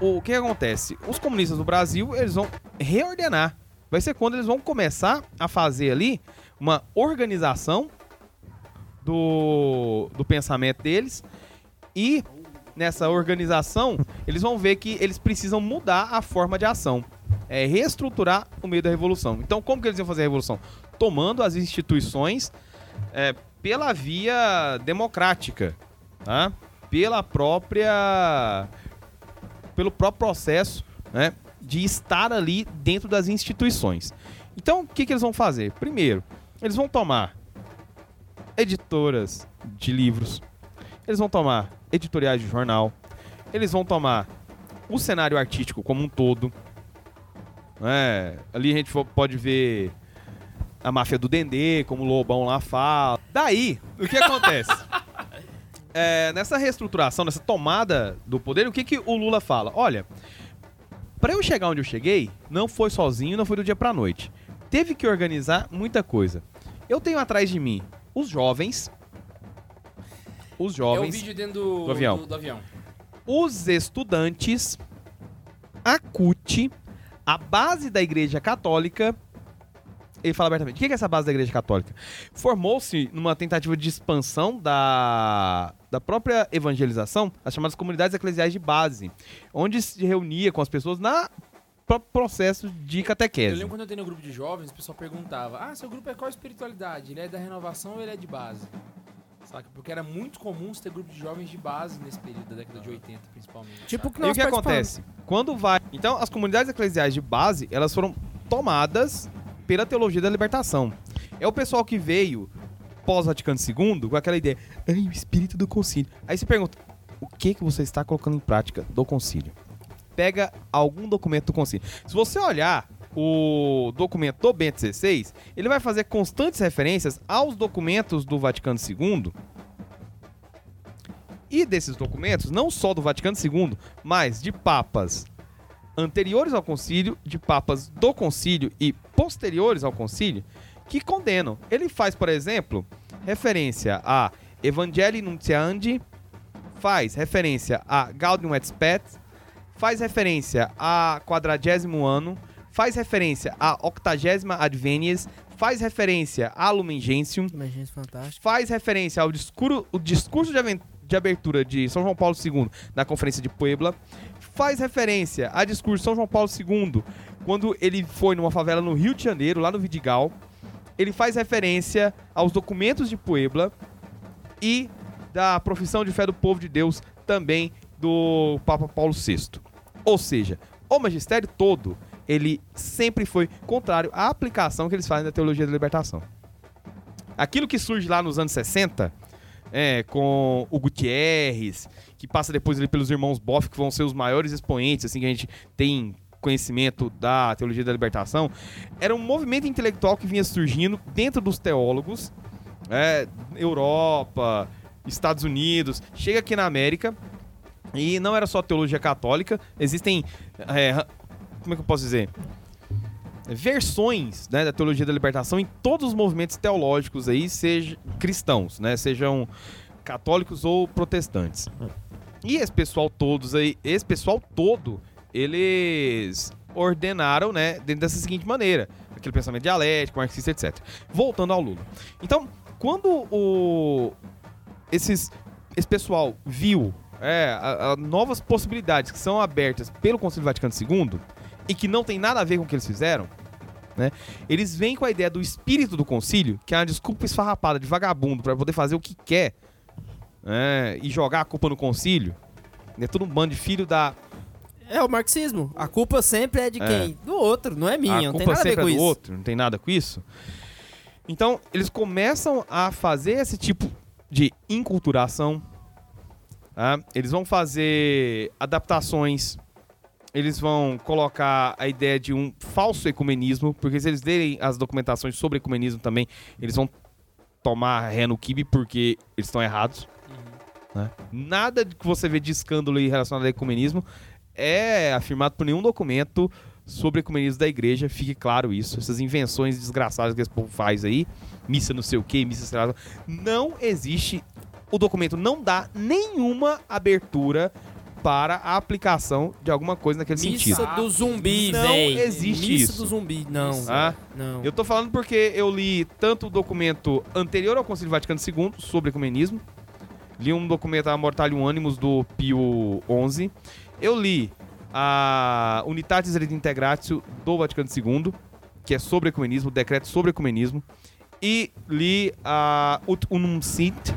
o que acontece? Os comunistas do Brasil, eles vão reordenar. Vai ser quando eles vão começar a fazer ali uma organização do, do pensamento deles e nessa organização eles vão ver que eles precisam mudar a forma de ação, é reestruturar o meio da revolução. Então, como que eles iam fazer a revolução? Tomando as instituições é, pela via democrática, tá? Pela própria pelo próprio processo, né, de estar ali dentro das instituições. Então, o que, que eles vão fazer? Primeiro, eles vão tomar editoras de livros, eles vão tomar editoriais de jornal, eles vão tomar o cenário artístico como um todo. né? Ali a gente pode ver a máfia do Dendê, como o Lobão lá fala. Daí, o que acontece? É, nessa reestruturação, nessa tomada do poder, o que, que o Lula fala? Olha, para eu chegar onde eu cheguei, não foi sozinho, não foi do dia pra noite. Teve que organizar muita coisa. Eu tenho atrás de mim os jovens, os É o jovens, vídeo dentro do, Do avião. do- do avião. os estudantes, a CUT, a base da Igreja Católica. Ele fala abertamente. O que é essa base da Igreja Católica? Formou-se numa tentativa de expansão da, da própria evangelização, as chamadas comunidades eclesiais de base, onde se reunia com as pessoas na próprio processo de Eu catequese. lembro quando eu tenho no grupo de jovens, o pessoal perguntava: Ah, seu grupo é qual espiritualidade? Ele é da renovação ou ele é de base? Saca? Porque era muito comum você ter grupo de jovens de base nesse período, da década de 80, principalmente. Tipo que E o nós que acontece? Quando vai. Então, as comunidades eclesiais de base, elas foram tomadas pela teologia da libertação. É o pessoal que veio pós-Vaticano II com aquela ideia, ai, o espírito do concílio. Aí você pergunta, o que que você está colocando em prática do concílio? Pega algum documento do concílio. Se você olhar o documento do Bento XVI, ele vai fazer constantes referências aos documentos do Vaticano II. E desses documentos, não só do Vaticano II, mas de papas anteriores ao concílio, de papas do concílio e posteriores ao concílio, que condenam. Ele faz, por exemplo, referência a Evangelii Nuntiandi, faz referência a Gaudium et Spes, faz referência a quadragésimo ano, faz referência a octagésima advenies, faz referência a Lumen Gentium, faz referência ao discurso, o discurso de, de abertura de São João Paulo II na Conferência de Puebla, faz referência a discurso de São João Paulo II quando ele foi numa favela no Rio de Janeiro, lá no Vidigal. Ele faz referência aos documentos de Puebla e da profissão de fé do povo de Deus também do Papa Paulo VI. Ou seja, o magistério todo, ele sempre foi contrário à aplicação que eles fazem da teologia da libertação. Aquilo que surge lá nos anos 60, é, com o Gutierrez, que passa depois ali pelos irmãos Boff, que vão ser os maiores expoentes, assim, que a gente tem conhecimento da teologia da libertação, era um movimento intelectual que vinha surgindo dentro dos teólogos, é, Europa, Estados Unidos, chega aqui na América, e não era só teologia católica, existem, é, como é que eu posso dizer? Versões né, da teologia da libertação em todos os movimentos teológicos aí, sejam cristãos, né, sejam católicos ou protestantes. E esse pessoal todos aí, esse pessoal todo, eles ordenaram, né, dentro dessa seguinte maneira, aquele pensamento dialético, marxista, etc. Voltando ao Lula. Então, quando o esses esse pessoal viu é, a- a novas possibilidades que são abertas pelo Conselho Vaticano II e que não tem nada a ver com o que eles fizeram, né? Eles vêm com a ideia do espírito do concílio, que é uma desculpa esfarrapada de vagabundo pra poder fazer o que quer, né? E jogar a culpa no concílio. É tudo um bando de filho da É o marxismo. A culpa sempre é de É. quem? Do outro, não é minha. a não tem culpa nada a ver sempre com é do isso. outro, não tem nada com isso. Então, eles começam a fazer esse tipo de inculturação. Tá? Eles vão fazer adaptações. Eles vão colocar a ideia de um falso ecumenismo, porque se eles lerem as documentações sobre ecumenismo também, eles vão tomar ré no kibe porque eles estão errados. né? Nada que você vê de escândalo relacionado ao ecumenismo é afirmado por nenhum documento sobre ecumenismo da igreja, fique claro isso. Essas invenções desgraçadas que esse povo faz aí, missa não sei o que, missa sei lá, não existe. O documento não dá nenhuma abertura para a aplicação de alguma coisa naquele Missa sentido. do zumbi, Não véi. existe Missa isso. do zumbi, não. Ah, Não. eu tô falando porque eu li tanto o documento anterior ao Concílio Vaticano II sobre ecumenismo, li um documento a Mortalium Animus do Pio XI, eu li a Unitatis Redintegratio do Vaticano II, que é sobre ecumenismo, o decreto sobre ecumenismo, e li a Ut Unum Sint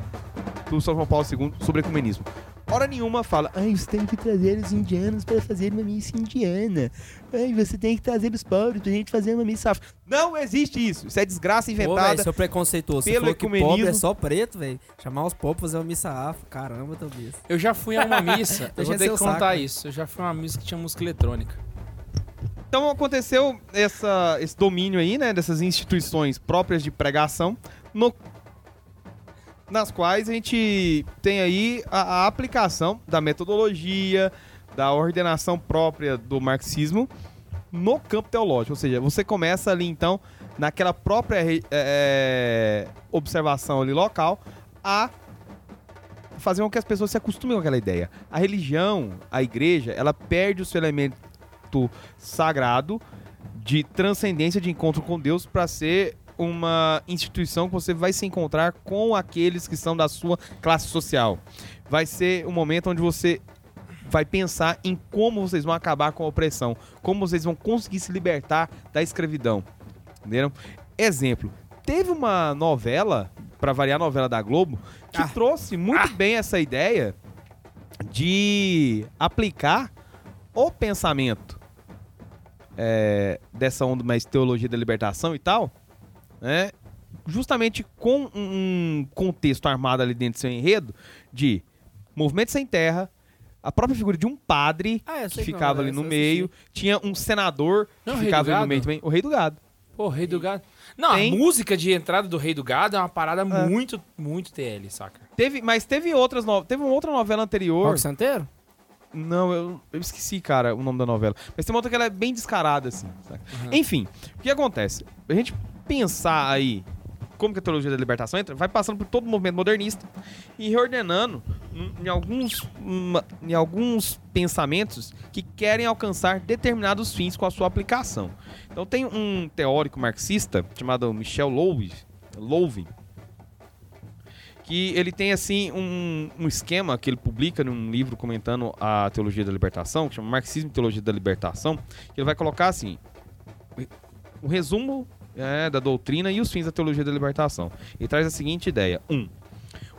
do São João Paulo II sobre ecumenismo. Hora nenhuma fala, ai, você tem que trazer os indianos para fazer uma missa indiana. Ai, você tem que trazer os pobres pra gente fazer uma missa afro. Não existe isso. Isso é desgraça Pô, véi, inventada. seu preconceituoso. Você pelo falou que pobre ecumenismo. é só preto, velho. Chamar os pobres pra fazer uma missa afro. Caramba, Tobias. Eu já fui a uma missa, eu vou ter que saco, contar né? isso. Eu já fui a uma missa que tinha música eletrônica. Então aconteceu essa, esse domínio aí, né, dessas instituições próprias de pregação, no- nas quais a gente tem aí a, a aplicação da metodologia, da ordenação própria do marxismo no campo teológico. Ou seja, você começa ali então, naquela própria re- é, observação ali local, a fazer com que as pessoas se acostumem com aquela ideia. A religião, a igreja, ela perde o seu elemento sagrado de transcendência de encontro com Deus para ser uma instituição que você vai se encontrar com aqueles que são da sua classe social. Vai ser um momento onde você vai pensar em como vocês vão acabar com a opressão, como vocês vão conseguir se libertar da escravidão. Entenderam? Exemplo, teve uma novela, para variar a novela da Globo, que Ah. trouxe muito bem essa ideia de aplicar o pensamento é, dessa onda mais teologia da libertação e tal, né? Justamente com um contexto armado ali dentro do seu enredo de movimento sem terra, a própria figura de um padre Ah, que ficava novela ali é no meio, tinha um senador Não, que o ficava ali no meio também, o rei do gado. Pô, Rei do Gado. Não, Tem. a música de entrada do Rei do Gado é uma parada É. muito, muito TL, saca? Teve, mas teve outras no... teve uma outra novela anterior. Rock Santeiro? Não, eu, eu esqueci, cara, o nome da novela. Mas tem uma outra que ela é bem descarada, assim. saca? Enfim, o que acontece? A gente pensar aí como que a teologia da libertação entra, vai passando por todo o movimento modernista e reordenando em- alguns, em alguns pensamentos que querem alcançar determinados fins com a sua aplicação. Então tem um teórico marxista chamado Michel Louve, Louve que ele tem assim um, um esquema que ele publica num livro comentando a teologia da libertação, que chama Marxismo e Teologia da Libertação, que ele vai colocar assim o resumo é, da doutrina e os fins da teologia da libertação. Ele traz a seguinte ideia: um,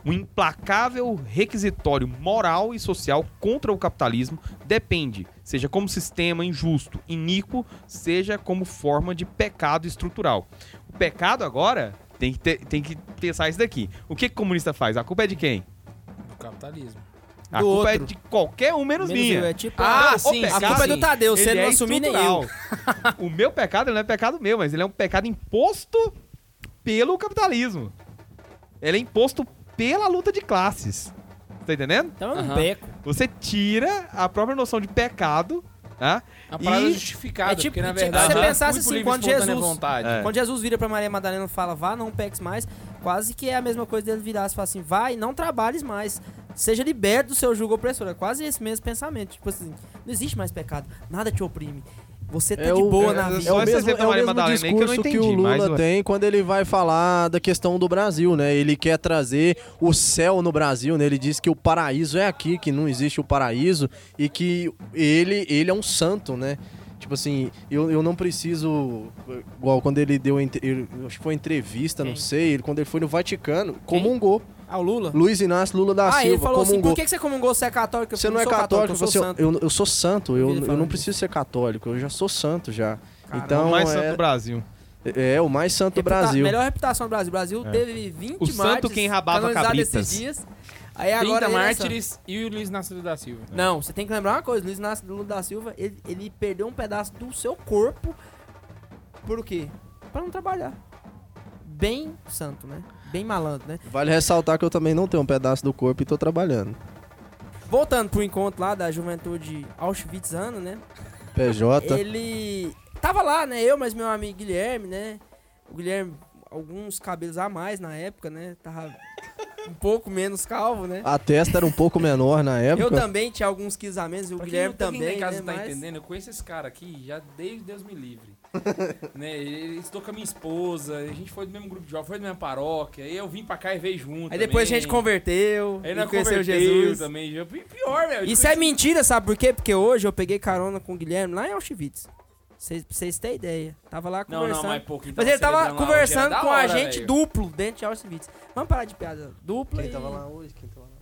um implacável requisitório moral e social contra o capitalismo depende, seja como sistema injusto, iníquo, seja como forma de pecado estrutural. O pecado agora tem que, ter- tem que pensar isso daqui. O que, que o comunista faz? A culpa é de quem? Do capitalismo. A Do culpa é outro. de qualquer um menos, Menos minha. eu, É tipo, Ah, a, sim, a sim, culpa é do sim. Tadeu, você não é assumir nem eu. o meu pecado não é pecado meu, mas ele é um pecado imposto pelo capitalismo. Ele é imposto pela luta de classes. Tá entendendo? Então é um beco. Você tira a própria noção de pecado, tá? A parada E- justificada, é tipo- porque na tipo, verdade se você pensasse assim, quando Jesus- vontade. É. Quando Jesus vira pra Maria Madalena e fala, vá, não peques mais, quase que é a mesma coisa dele virar e falar assim, vai, não trabalhes mais. Seja liberto do seu jugo opressor. É quase esse mesmo pensamento. Tipo assim, não existe mais pecado. Nada te oprime. Você tá É de o- boa é- na é É vida. Só o mesmo, é da o mesmo Madalena que discurso que, entendi, o mas Lula ué. tem quando ele vai falar da questão do Brasil, né? Ele quer trazer o céu no Brasil, né? Ele diz que o paraíso é aqui, que não existe o paraíso e que ele, ele é um santo, né? Tipo assim, eu, eu não preciso. Igual quando ele deu. ele- acho que foi entrevista, não sei. Ele, quando ele foi no Vaticano, comungou. Ah, o Lula? Luiz Inácio Lula da ah, Silva ele falou assim, por que que você comungou? Você é católico? Eu Você não é sou católico, eu sou você, santo. eu, eu sou santo, eu, Eu não preciso ser católico, eu já sou santo já. Caramba, então o mais é, santo do Brasil. é o mais santo do Reputa- Brasil. Melhor reputação do Brasil. O Brasil É. teve 20 O santo quem rabava cabritas. esses dias. Aí 30 agora ele é mártires e o Luiz Nascido da Silva. Não, você tem que lembrar uma coisa, Luiz Inácio Lula da Silva, ele, ele perdeu um pedaço do seu corpo por o quê? Pra não trabalhar. Bem santo, né? Bem malandro, né? Vale ressaltar que eu também não tenho um pedaço do corpo e tô trabalhando. Voltando pro encontro lá da juventude auschwitzana, né? PJ. Ele tava lá, né? Eu, mas meu amigo Guilherme, né? O Guilherme, alguns cabelos a mais na época, né? Tava um pouco menos calvo, né? A testa era um pouco menor na Eu época. também tinha alguns quilos a menos, e o Pra quem, Guilherme quem também, tá em casa né? não tá Mas- entendendo, eu conheço esse cara aqui já desde Deus me livre. né? Ele estudou com a minha esposa, a gente foi do mesmo grupo de jovens, foi da mesma paróquia, aí eu vim pra cá e veio junto. Aí depois a gente converteu, Aí nós conheceu converteu Jesus. também. já- Pior, velho. Isso é mentira, sabe por quê? Porque hoje eu peguei carona com o Guilherme lá em Auschwitz. Vocês, pra vocês terem ideia. Tava lá Não, conversando. não, mas pouco. Mas ele tava conversando com a gente duplo dentro de Auschwitz. Vamos parar de piada dupla Quem e... tava lá hoje? Quem tava lá?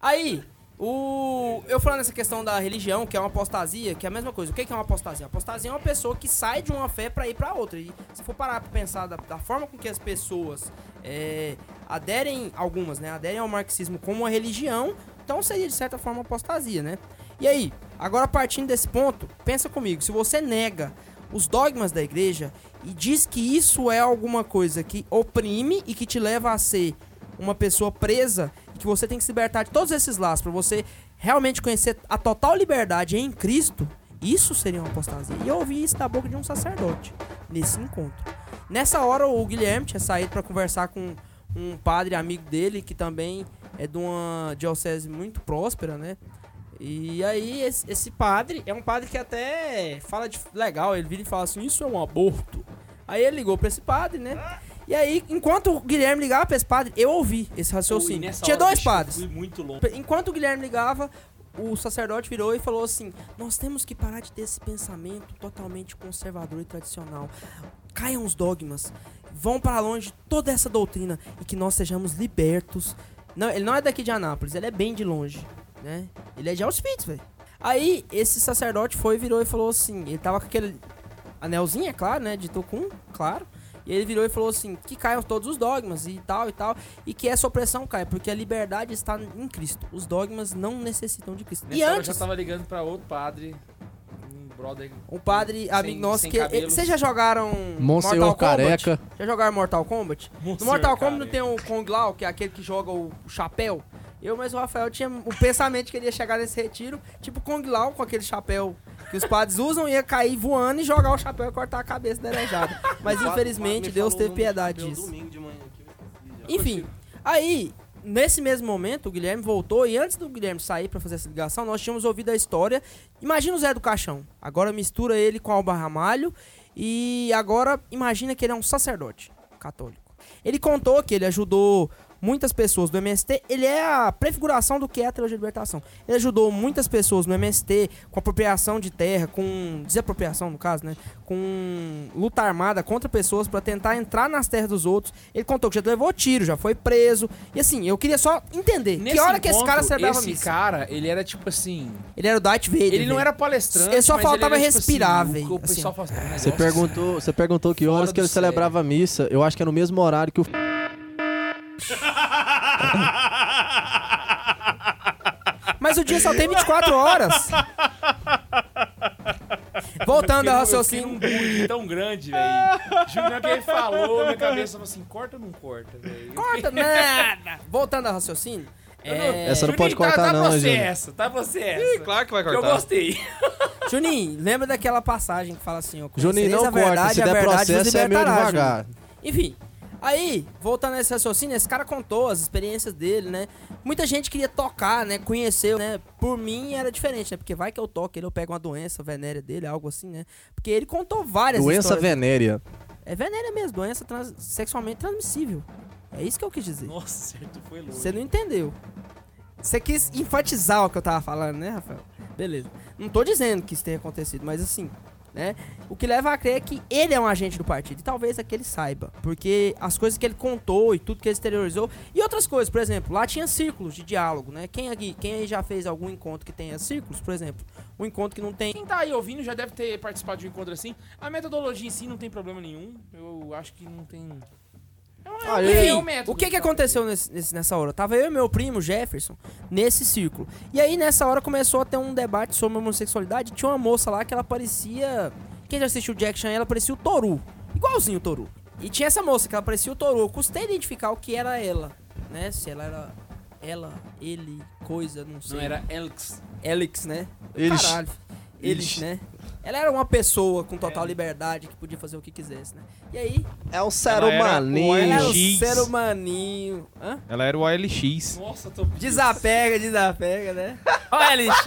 Aí, o... eu falando essa questão da religião, que é uma apostasia, que é a mesma coisa. O que é uma apostasia? Apostasia é uma pessoa que sai de uma fé pra ir pra outra. E se for parar pra pensar da, da forma com que as pessoas é, aderem, algumas, né? Aderem ao marxismo como uma religião, então seria de certa forma apostasia, né? E aí, agora partindo desse ponto, pensa comigo, se você nega os dogmas da igreja e diz que isso é alguma coisa que oprime e que te leva a ser uma pessoa presa que você tem que se libertar de todos esses laços pra você realmente conhecer a total liberdade em Cristo, isso seria uma apostasia. E eu ouvi isso da boca de um sacerdote nesse encontro. Nessa hora o Guilherme tinha saído pra conversar com um padre amigo dele que também é de uma diocese muito próspera, né? E aí esse, esse padre é um padre que até fala de legal, ele vira e fala assim, isso é um aborto. Aí ele ligou pra esse padre, né? E aí, enquanto o Guilherme ligava pra esse padre, eu ouvi esse raciocínio. Tinha dois padres. Muito longe. Enquanto o Guilherme ligava, o sacerdote virou e falou assim: Nós temos que parar de ter esse pensamento totalmente conservador e tradicional. Caiam os dogmas, vão para longe toda essa doutrina e que nós sejamos libertos. Não, ele não é daqui de Anápolis, ele é bem de longe, né? Ele é de Auschwitz, velho. Aí esse sacerdote foi, virou e falou assim: Ele tava com aquele anelzinho, é claro, né? De Tocum, claro. E ele virou e falou assim: que caiam todos os dogmas e tal e tal. E que essa opressão cai, porque a liberdade está em Cristo. Os dogmas não necessitam de Cristo. Nessa e hora eu antes, já tava ligando pra outro padre, um brother. um padre sem- amigo nosso que. cabelos. Vocês já jogaram Monsenhor Mortal Kombat? Careca. Já jogaram Mortal Kombat? No Monsenhor Mortal Kombat não tem o Kong Lao, que é aquele que joga o, o chapéu. Eu, mas o Rafael tinha o pensamento que ele ia chegar nesse retiro, tipo Kong Lao, com aquele chapéu que os padres usam, ia cair voando e jogar o chapéu e cortar a cabeça da. Mas infelizmente Deus teve piedade disso. Enfim, aí, nesse mesmo momento, o Guilherme voltou e antes do Guilherme sair pra fazer essa ligação, nós tínhamos ouvido a história. Imagina o Zé do Caixão. Agora mistura ele com Alba Ramalho e agora imagina que ele é um sacerdote católico. Ele contou que ele ajudou muitas pessoas do MST, ele é a prefiguração do que é a teologia de libertação. Ele ajudou muitas pessoas no MST com apropriação de terra, com desapropriação no caso, né? Com luta armada contra pessoas pra tentar entrar nas terras dos outros. Ele contou que já levou tiro, já foi preso. E assim, eu queria só entender Nesse que hora que esse encontro, cara celebrava Esse missa. cara, ele era tipo assim. Ele era o Darth Vader. Ele não velho. era palestrante. Ele só mas faltava era, tipo respirar, assim, velho, O pessoal fala assim, "Ah, Você perguntou, você perguntou que horas que ele celebrava a missa. Eu acho que é no mesmo horário que o Mas o dia só tem 24 horas. Voltando ao Eu raciocínio. num bullying tão grande, velho. Juro que ele falou, minha cabeça falou assim: corta ou não corta, velho? Corta nada. Voltando ao raciocínio. É... Essa não pode Juninho, cortar tá, tá não, Júnior? essa, tá você essa. Claro que vai Eu cortar. gostei. Juninho, lembra daquela passagem que fala assim, ó. Juninho, "Conhecereis não corta. verdade, Se a der verdade processo, é meio libertará", devagar. Juninho. Enfim, aí, voltando a esse raciocínio, esse cara contou as experiências dele, né? Muita gente queria tocar, né? Conhecer, né? Por mim era diferente, né? Porque vai que eu toco ele, eu pego uma doença venérea dele, algo assim, né? Porque ele contou várias Doença histórias. venérea. É venérea mesmo, doença trans- sexualmente transmissível. É isso que eu quis dizer. Nossa, certo, foi louco. Você não entendeu. Você quis enfatizar o que eu tava falando, né, Rafael? Beleza. Não tô dizendo que isso tenha acontecido, mas assim, né? O que leva a crer é que ele é um agente do partido. E talvez é que ele saiba. Porque as coisas que ele contou e tudo que ele exteriorizou. E outras coisas, por exemplo, lá tinha círculos de diálogo, né? Quem aqui, quem aí já fez algum encontro que tenha círculos, por exemplo? Um encontro que não tem. Quem tá aí ouvindo já deve ter participado de um encontro assim. A metodologia em si não tem problema nenhum. Eu acho que não tem. É Ah, eu- Enfim, método. o que que aconteceu nesse- nessa hora? Tava eu e meu primo, Jefferson, nesse círculo. E aí, nessa hora, começou a ter um debate sobre homossexualidade. Tinha uma moça lá que ela parecia... Quem já assistiu Jack Chan, ela parecia o Toru. Igualzinho o Toru. E tinha essa moça que ela parecia o Toru. Eu custei identificar o que era ela, né? Se ela era... Ela, ele, coisa, não sei. Não era Elks. Elix, né? Eles. Caralho. Eles, né? Ela era uma pessoa com total liberdade que podia fazer o que quisesse, né? E aí, É um Ela era humaninho. o ela era um LX. ser humaninho. Hã? Ela era o OLX. Nossa, tô. Desapega, desapega, né? Olha, LX.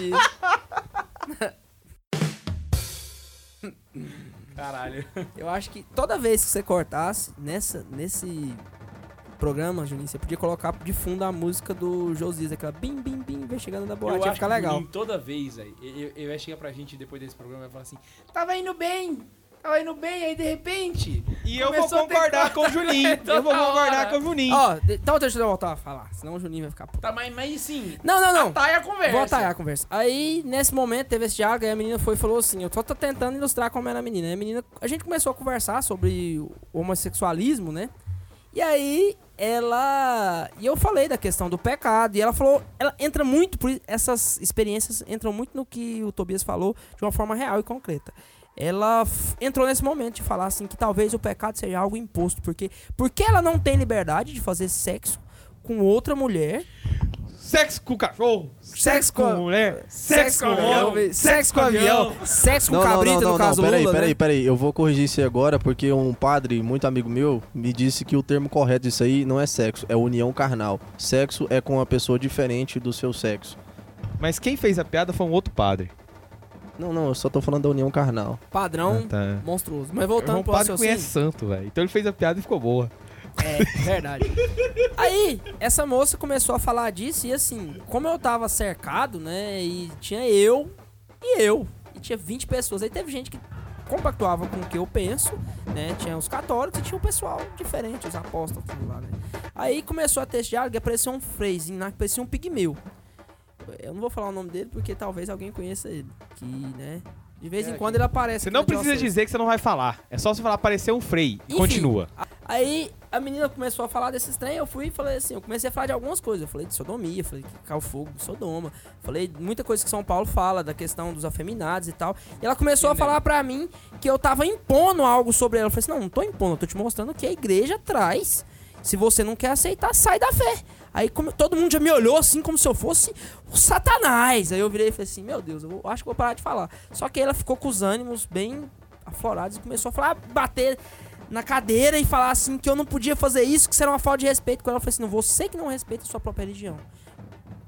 Caralho. Eu acho que toda vez que você cortasse nessa, nesse programa, Juninho, você podia colocar de fundo a música do Josias, aquela bim, bim, bim, vem chegando da boate, eu ia acho ficar que legal. Toda vez, aí, ele ele vai chegar pra gente depois desse programa e vai falar assim: Tava indo bem, tava indo bem, aí de repente. E eu vou ter concordar com o Juninho. Eu vou concordar hora. com o Juninho. Ó, então deixa eu voltar a falar, senão o Juninho vai ficar puto. Tá, mas, mas sim. Não, não, não. Tá aí a conversa. Vou a conversa. Aí, nesse momento, teve esse diálogo, aí a menina foi e falou assim, eu só tô tentando ilustrar como era a menina. Aí a menina, a gente começou a conversar sobre o homossexualismo, né? E aí, ela... E eu falei da questão do pecado, e ela falou... Ela entra muito, por essas experiências entram muito no que o Tobias falou, de uma forma real e concreta. Ela entrou nesse momento de falar assim, que talvez o pecado seja algo imposto, porque... Porque ela não tem liberdade de fazer sexo com outra mulher Sexo com cachorro. Sexo com- mulher. Sexo com avião, sexo com avião, sexo com Não, não, cabrito, não, não, no caso não, peraí, Lula, peraí, né? peraí. Eu vou corrigir isso aí agora, porque um padre, muito amigo meu, me disse que o termo correto disso aí não é sexo, é união carnal. Sexo é com uma pessoa diferente do seu sexo. Mas quem fez a piada foi um outro padre. Não, não, eu só tô falando da união carnal. Padrão Ah, tá. monstruoso. Mas voltando pro padre raciocínio. conhece santo, velho. Então ele fez a piada e ficou boa. É, verdade. Aí, essa moça começou a falar disso e assim, como eu tava cercado, né, e tinha eu e eu, e tinha 20 pessoas. Aí teve gente que compactuava com o que eu penso, né, tinha os católicos e tinha o pessoal diferente, os apóstolos tudo lá, né. Aí começou a ter esse diálogo e apareceu um freizinho lá que parecia um pigmeu. Eu não vou falar o nome dele porque talvez alguém conheça ele, que, né, de vez em quando ele aparece. Você não precisa dizer que você não vai falar. É só você falar apareceu um frei e Enfim. continua. Aí a menina começou a falar desses trem, eu fui e falei assim, eu comecei a falar de algumas coisas. Eu falei de sodomia, falei que caiu fogo Sodoma. Falei muita coisa que São Paulo fala, da questão dos afeminados e tal. E ela começou a falar pra mim que eu tava impondo algo sobre ela. Eu falei assim, não, não tô impondo, eu tô te mostrando que a igreja traz. Se você não quer aceitar, sai da fé. Aí como- todo mundo já me olhou assim como se eu fosse o satanás. Aí eu virei e falei assim, meu Deus, eu vou- acho que vou parar de falar. Só que ela ficou com os ânimos bem aflorados e começou a falar, bater na cadeira e falar assim que eu não podia fazer isso, que isso era uma falta de respeito com ela. Falei assim, não, você que não respeita a sua própria religião.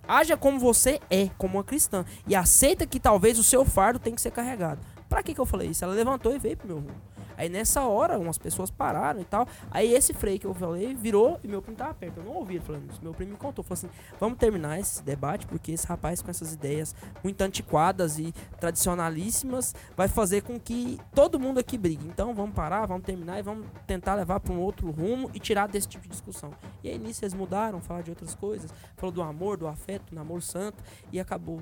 Haja como você é, como uma cristã. E aceita que talvez o seu fardo tem que ser carregado. Pra que que eu falei isso? Ela levantou e veio pro meu rumo. Aí nessa hora, umas pessoas pararam e tal. Aí esse freio que eu falei virou e meu primo tava perto. Eu não ouvi ele falando isso. Meu primo me contou. Falou assim: vamos terminar esse debate, porque esse rapaz com essas ideias muito antiquadas e tradicionalíssimas vai fazer com que todo mundo aqui brigue. Então vamos parar, vamos terminar e vamos tentar levar para um outro rumo e tirar desse tipo de discussão. E aí nisso eles mudaram, falaram de outras coisas, falou do amor, do afeto, do namoro santo e acabou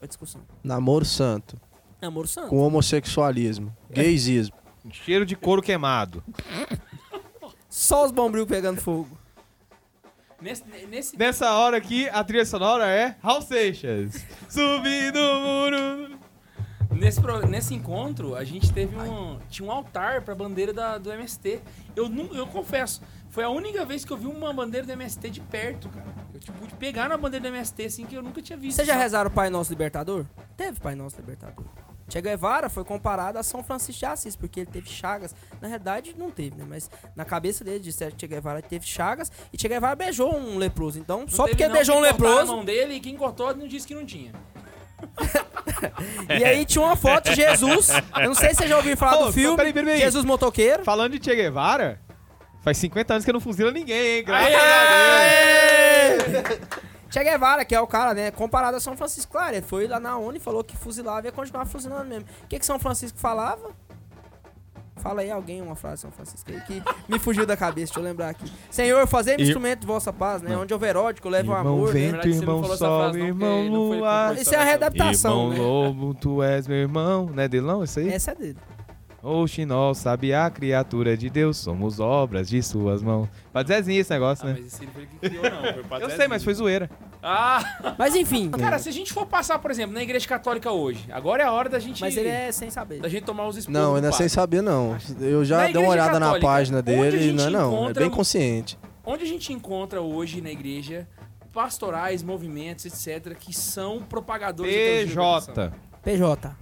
a discussão. Namoro santo. Namoro santo. Com homossexualismo. Gaysismo. Cheiro de couro queimado. Só os bombril pegando fogo. Nesse, nesse, Nessa hora aqui, a trilha sonora é Raul Seixas. Subindo o muro. nesse, pro- nesse encontro, a gente teve um. Tinha um altar pra bandeira da, do MST. Eu, nu- eu confesso, foi a única vez que eu vi uma bandeira do MST de perto, cara. Eu tipo, pude pegar na bandeira do MST assim que eu nunca tinha visto. Vocês já rezaram o Pai Nosso Libertador? Teve Pai Nosso Libertador. Che Guevara foi comparado a São Francisco de Assis, porque ele teve chagas. Na realidade, não teve, né? Mas na cabeça dele disse que Che Guevara teve chagas e Che Guevara beijou um leproso. Então, Não só teve porque não, beijou um leproso. a mão dele e quem cortou não disse que não tinha. E aí tinha uma foto de Jesus. Eu não sei se vocês já ouviram falar Ô, do filme. peraí, peraí, peraí. Jesus Motoqueiro. Falando de Che Guevara, faz 50 anos que eu não fuzila ninguém, hein? Graças Aê! a Deus. Che Guevara, que é o cara, né? Comparado a São Francisco. Claro, ele foi lá na ONU e falou que fuzilava e ia continuar fuzilando mesmo. O que, que São Francisco falava? Fala aí alguém uma frase de São Francisco aí que me fugiu da cabeça, deixa eu lembrar aqui. Senhor, fazei-me Ir- instrumento de vossa paz, né? Não. Onde houver ódio, leva o Irmão amor, né? vento, verdade, não irmão falou essa sol, frase, irmão não com Isso é a readaptação, Irmão né? lobo, tu és meu irmão. Não é dele não, isso aí? Essa é dele. Nós, sabiá, criatura de Deus, somos obras de suas mãos. Pra Zezinho esse negócio, Ah, né? mas esse ele foi ele que criou, não. Foi Eu Zezinho. sei, mas foi zoeira. Ah, Mas enfim. cara, se a gente for passar, por exemplo, na igreja católica hoje, agora é a hora da gente. Mas ele é sem saber. Da gente tomar os esporros. Não, ainda padre. sem saber, não. Eu Na já dei igreja uma olhada na católica, página onde a dele e gente não é não. É encontra bem consciente. Onde a gente encontra hoje na igreja pastorais, movimentos, etc., que são propagadores da libertação? PJ. PJ.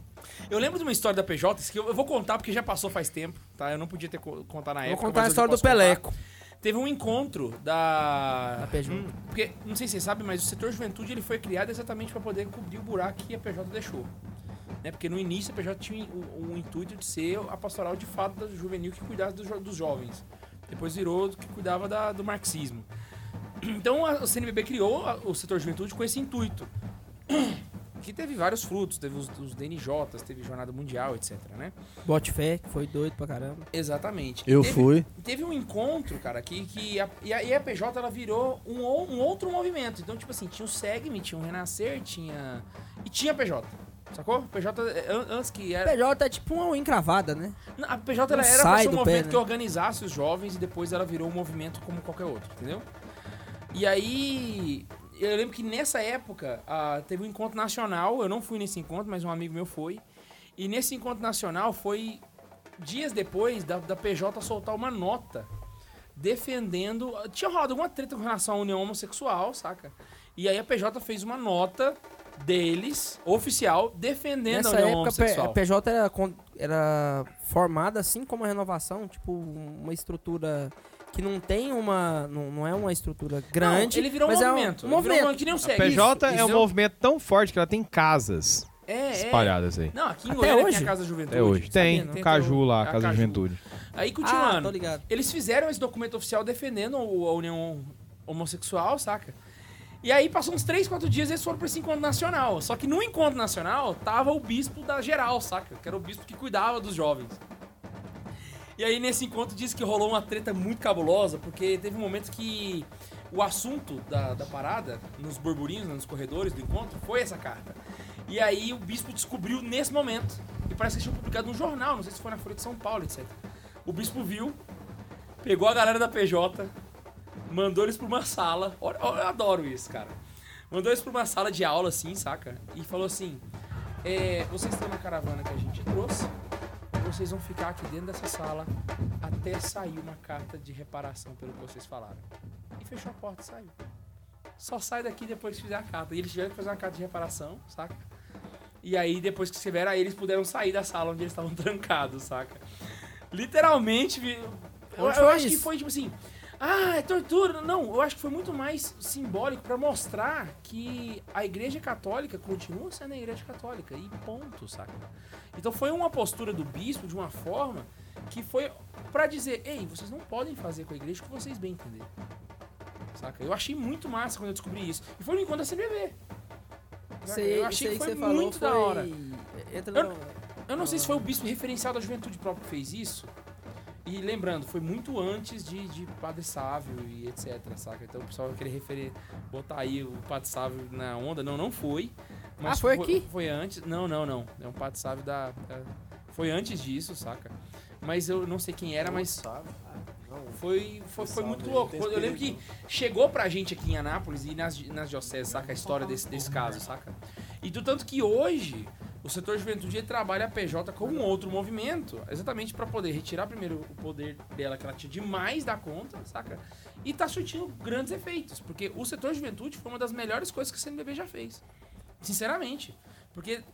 Eu lembro de uma história da PJ, que eu, eu vou contar porque já passou faz tempo, tá? Eu não podia ter co- contar na Vou época. contar a história do contar. Peleco. Teve um encontro da. Da PJ. Hum, porque, não sei se vocês sabem, mas o setor juventude ele foi criado exatamente para poder cobrir o buraco que a PJ deixou. Né? Porque no início a PJ tinha o, o intuito de ser a pastoral de fato da juvenil que cuidava dos, jo- dos jovens. Depois virou que cuidava da- do marxismo. Então a, o CNBB criou a- o setor juventude com esse intuito. Que teve vários frutos, teve os, os DNJs, teve Jornada Mundial, etc, né? Bote fé, que foi doido pra caramba. Exatamente. Eu Teve- fui. teve um encontro, cara, que, que a, e, a, e a PJ ela virou um, um outro movimento. Então, tipo assim, tinha o Segme, tinha o Renascer, tinha. E tinha a PJ. Sacou? PJ, an- antes que era. PJ é tipo uma encravada, né? Não, A PJ ela era pra ser um do pé, movimento né? que organizasse os jovens e depois ela virou um movimento como qualquer outro, entendeu? E aí. Eu lembro que nessa época ah, teve um encontro nacional. Eu não fui nesse encontro, mas um amigo meu foi. E nesse encontro nacional foi dias depois da, da PJ soltar uma nota defendendo. Tinha rolado alguma treta com relação à união homossexual, saca? E aí a PJ fez uma nota deles, oficial, defendendo Nessa a união época, P- a homossexual. PJ era, era formada assim como a renovação, tipo uma estrutura que não tem uma. Não, não é uma estrutura grande. Não, ele virou um mas é movimento. um virou movimento. que nem o A SEG. PJ é um entendeu? movimento tão forte que ela tem casas É, é. espalhadas aí. Não, aqui em Até Goiânia hoje? tem a Casa Juventude. Até hoje. Tem, um Caju lá, a Casa Caju. Juventude. Aí Ah, continuando. tô ligado. Eles fizeram esse documento oficial defendendo o- a união homossexual, saca? E aí passou uns 3, 4 dias eles foram pra esse encontro nacional. Só que no encontro nacional tava o bispo da geral, saca? Que era o bispo que cuidava dos jovens. E aí nesse encontro disse que rolou uma treta muito cabulosa, porque teve um momento que o assunto da, da parada, nos burburinhos, nos corredores do encontro, foi essa carta. E aí o bispo descobriu nesse momento. E parece que tinha publicado num jornal, não sei se foi na Folha de São Paulo, etc. O bispo viu, pegou a galera da PJ, mandou eles pra uma sala. Olha, olha, eu adoro isso, cara. Mandou eles pra uma sala de aula, assim, saca? E falou assim: é, vocês estão na caravana que a gente trouxe, vocês vão ficar aqui dentro dessa sala até sair uma carta de reparação pelo que vocês falaram. E fechou a porta e saiu. Só sai daqui depois que fizer a carta. E eles tiveram que fazer uma carta de reparação, saca? E aí, depois que tiveram, aí eles puderam sair da sala onde eles estavam trancados, saca? Literalmente, eu, eu acho que foi tipo assim. Ah, é tortura. Não, eu acho que foi muito mais simbólico pra mostrar que a Igreja Católica continua sendo a Igreja Católica. E ponto, saca? Então foi uma postura do bispo de uma forma que foi pra dizer: ei, vocês não podem fazer com a igreja o que vocês bem entenderem. Saca? Eu achei muito massa quando eu descobri isso. E foi no encontro da. Saca? Sei- eu achei sei que foi falou muito da hora. Entra Eu- Eu não sei se foi o bispo referencial da juventude próprio que fez isso. E lembrando, foi muito antes de, de Padre Sávio e etc, saca? Então o pessoal vai querer referir, botar aí o Padre Sávio na onda. Não, não foi. Ah, foi aqui? Foi antes. Não, não, não. É um Padre Sávio da... da- Foi antes disso, saca? Mas eu não sei quem era, mas foi, foi, foi muito louco. Eu lembro que chegou pra gente aqui em Anápolis e nas, nas dioceses, saca? A história desse, desse caso, saca? E do tanto que hoje o setor juventude trabalha a PJ como um outro movimento, exatamente pra poder retirar primeiro o poder dela que ela tinha demais da conta, saca? E tá surtindo grandes efeitos, porque o setor juventude foi uma das melhores coisas que a CNBB já fez. Sinceramente. Porque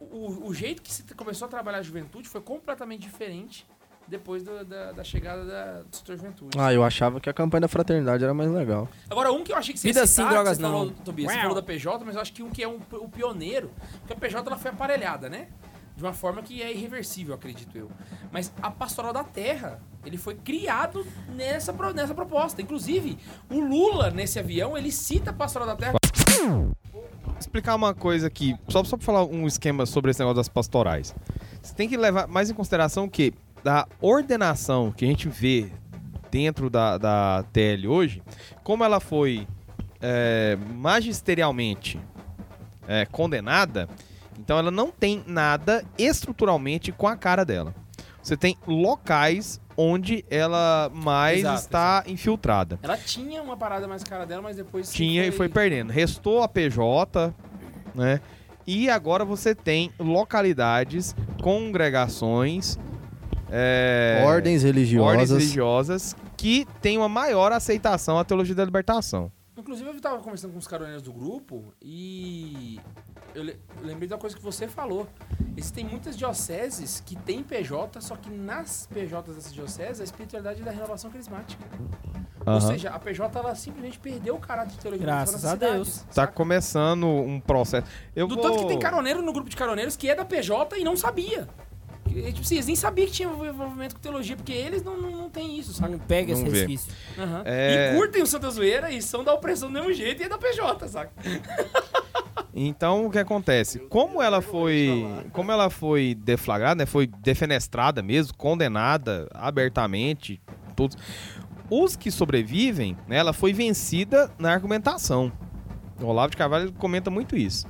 o, o jeito que se começou a trabalhar a juventude foi completamente diferente depois do- da, da chegada da, do setor juventude. Ah, eu achava que a campanha da fraternidade era mais legal. Agora, um que eu achei que você Vida citar, drogas você não. Falou, Tobias, você falou da PJ, mas eu acho que um que é um, o pioneiro, porque a PJ ela foi aparelhada, né? De uma forma que é irreversível, acredito eu. Mas a Pastoral da Terra, ele foi criado nessa, nessa proposta. Inclusive, o Lula, nesse avião, ele cita a Pastoral da Terra. explicar uma coisa aqui, só, só pra falar um esquema sobre esse negócio das pastorais. Você tem que levar mais em consideração que da ordenação que a gente vê dentro da, da TL hoje, como ela foi é, magisterialmente é, condenada, então ela não tem nada estruturalmente com a cara dela. Você tem locais onde ela mais Exato, está infiltrada. Ela tinha uma parada mais cara dela, mas depois. Tinha e foi perdendo. Restou a PJ, né? E agora você tem localidades, congregações, é, Ordens religiosas. ordens religiosas que têm uma maior aceitação à teologia da libertação. Inclusive, eu tava conversando com os caroneiros do grupo e eu, le- eu lembrei da coisa que você falou. Existem muitas dioceses que têm PJ, só que nas PJs dessas dioceses a espiritualidade é da renovação carismática. Ou Aham. seja, a PJ ela simplesmente perdeu o caráter de teologia Graças a Deus. Tá saca? começando um processo. Eu Do vou... tanto que tem caroneiro no grupo de caroneiros que é da PJ e não sabia. Que, Tipo assim, eles nem sabiam que tinha envolvimento com teologia, porque eles não, não, não têm isso, saca? Não pega esse Vamos ver. resquício. Aham. É. E curtem o Santa Zoeira e são da opressão do mesmo jeito e é da PJ, saca? Então o que acontece? Como ela foi, como ela foi deflagrada, né, foi defenestrada mesmo, condenada abertamente, todos os que sobrevivem, né, ela foi vencida na argumentação. O Olavo de Carvalho comenta muito isso.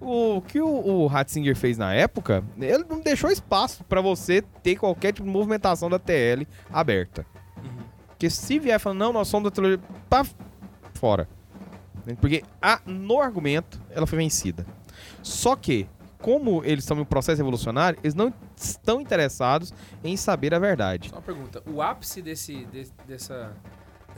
O que o, o Ratzinger fez na época, ele não deixou espaço para você ter qualquer tipo de movimentação da TL aberta. Porque se vier falando, não, nós somos da teologia, pá, fora. Porque a, no argumento ela foi vencida. Só que, como eles estão em um processo revolucionário, eles não estão interessados em saber a verdade. Só uma pergunta. O ápice desse, de- dessa,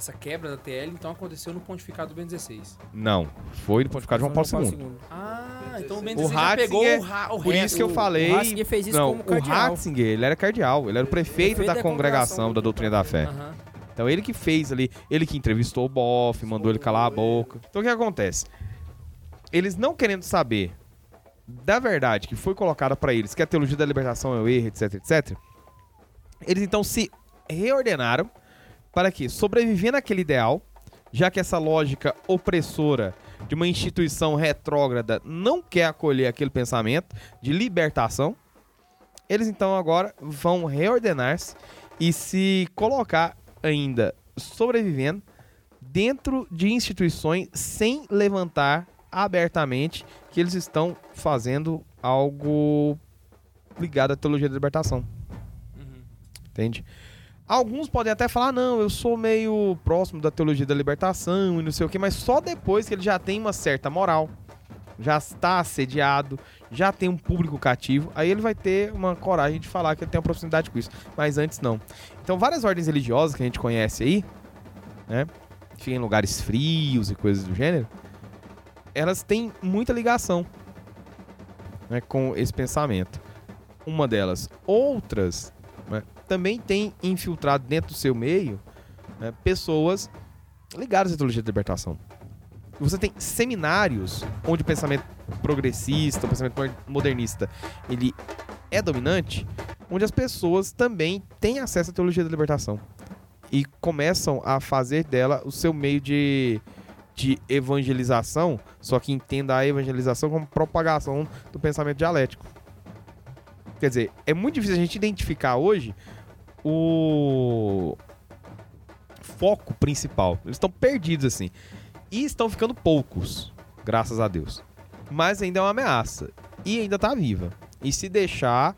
dessa quebra da TL, então, aconteceu no pontificado do Ben 16. Não, foi do pontificado de João Paulo II. Ah, então o Ben O 16 já pegou Ratzinger- o, ra, o Por isso que eu falei. O Ratzinger fez isso não, como o cardeal. Ratzinger, ele era cardeal, ele era o prefeito, Prefeito da, da congregação da doutrina da fé. Aham. Então ele que fez ali, ele que entrevistou o Boff, mandou ele calar a boca. Então o que acontece? Eles não querendo saber da verdade que foi colocada pra eles, que a teologia da libertação é o erro, etc, etc. Eles então se reordenaram para que sobreviver naquele ideal, já que essa lógica opressora de uma instituição retrógrada não quer acolher aquele pensamento de libertação, eles então agora vão reordenar-se e se colocar ainda sobrevivendo dentro de instituições sem levantar abertamente que eles estão fazendo algo ligado à teologia da libertação. Entende? Alguns podem até falar, não, eu sou meio próximo da teologia da libertação e não sei o que, mas só depois que ele já tem uma certa moral, já está assediado, já tem um público cativo, aí ele vai ter uma coragem de falar que ele tem uma proximidade com isso. Mas antes não. Então várias ordens religiosas que a gente conhece aí, né? Que ficam em lugares frios e coisas do gênero, elas têm muita ligação né, com esse pensamento. Uma delas. Outras né, também tem infiltrado dentro do seu meio né, pessoas ligadas à teologia da libertação. Você tem seminários onde o pensamento progressista, o pensamento modernista, ele é dominante, onde as pessoas também têm acesso à teologia da libertação e começam a fazer dela o seu meio de, de evangelização, só que entenda a evangelização como propagação do pensamento dialético. Quer dizer, é muito difícil a gente identificar hoje o foco principal. Eles estão perdidos assim. E estão ficando poucos, graças a Deus. Mas ainda é uma ameaça. E ainda tá viva. E se deixar,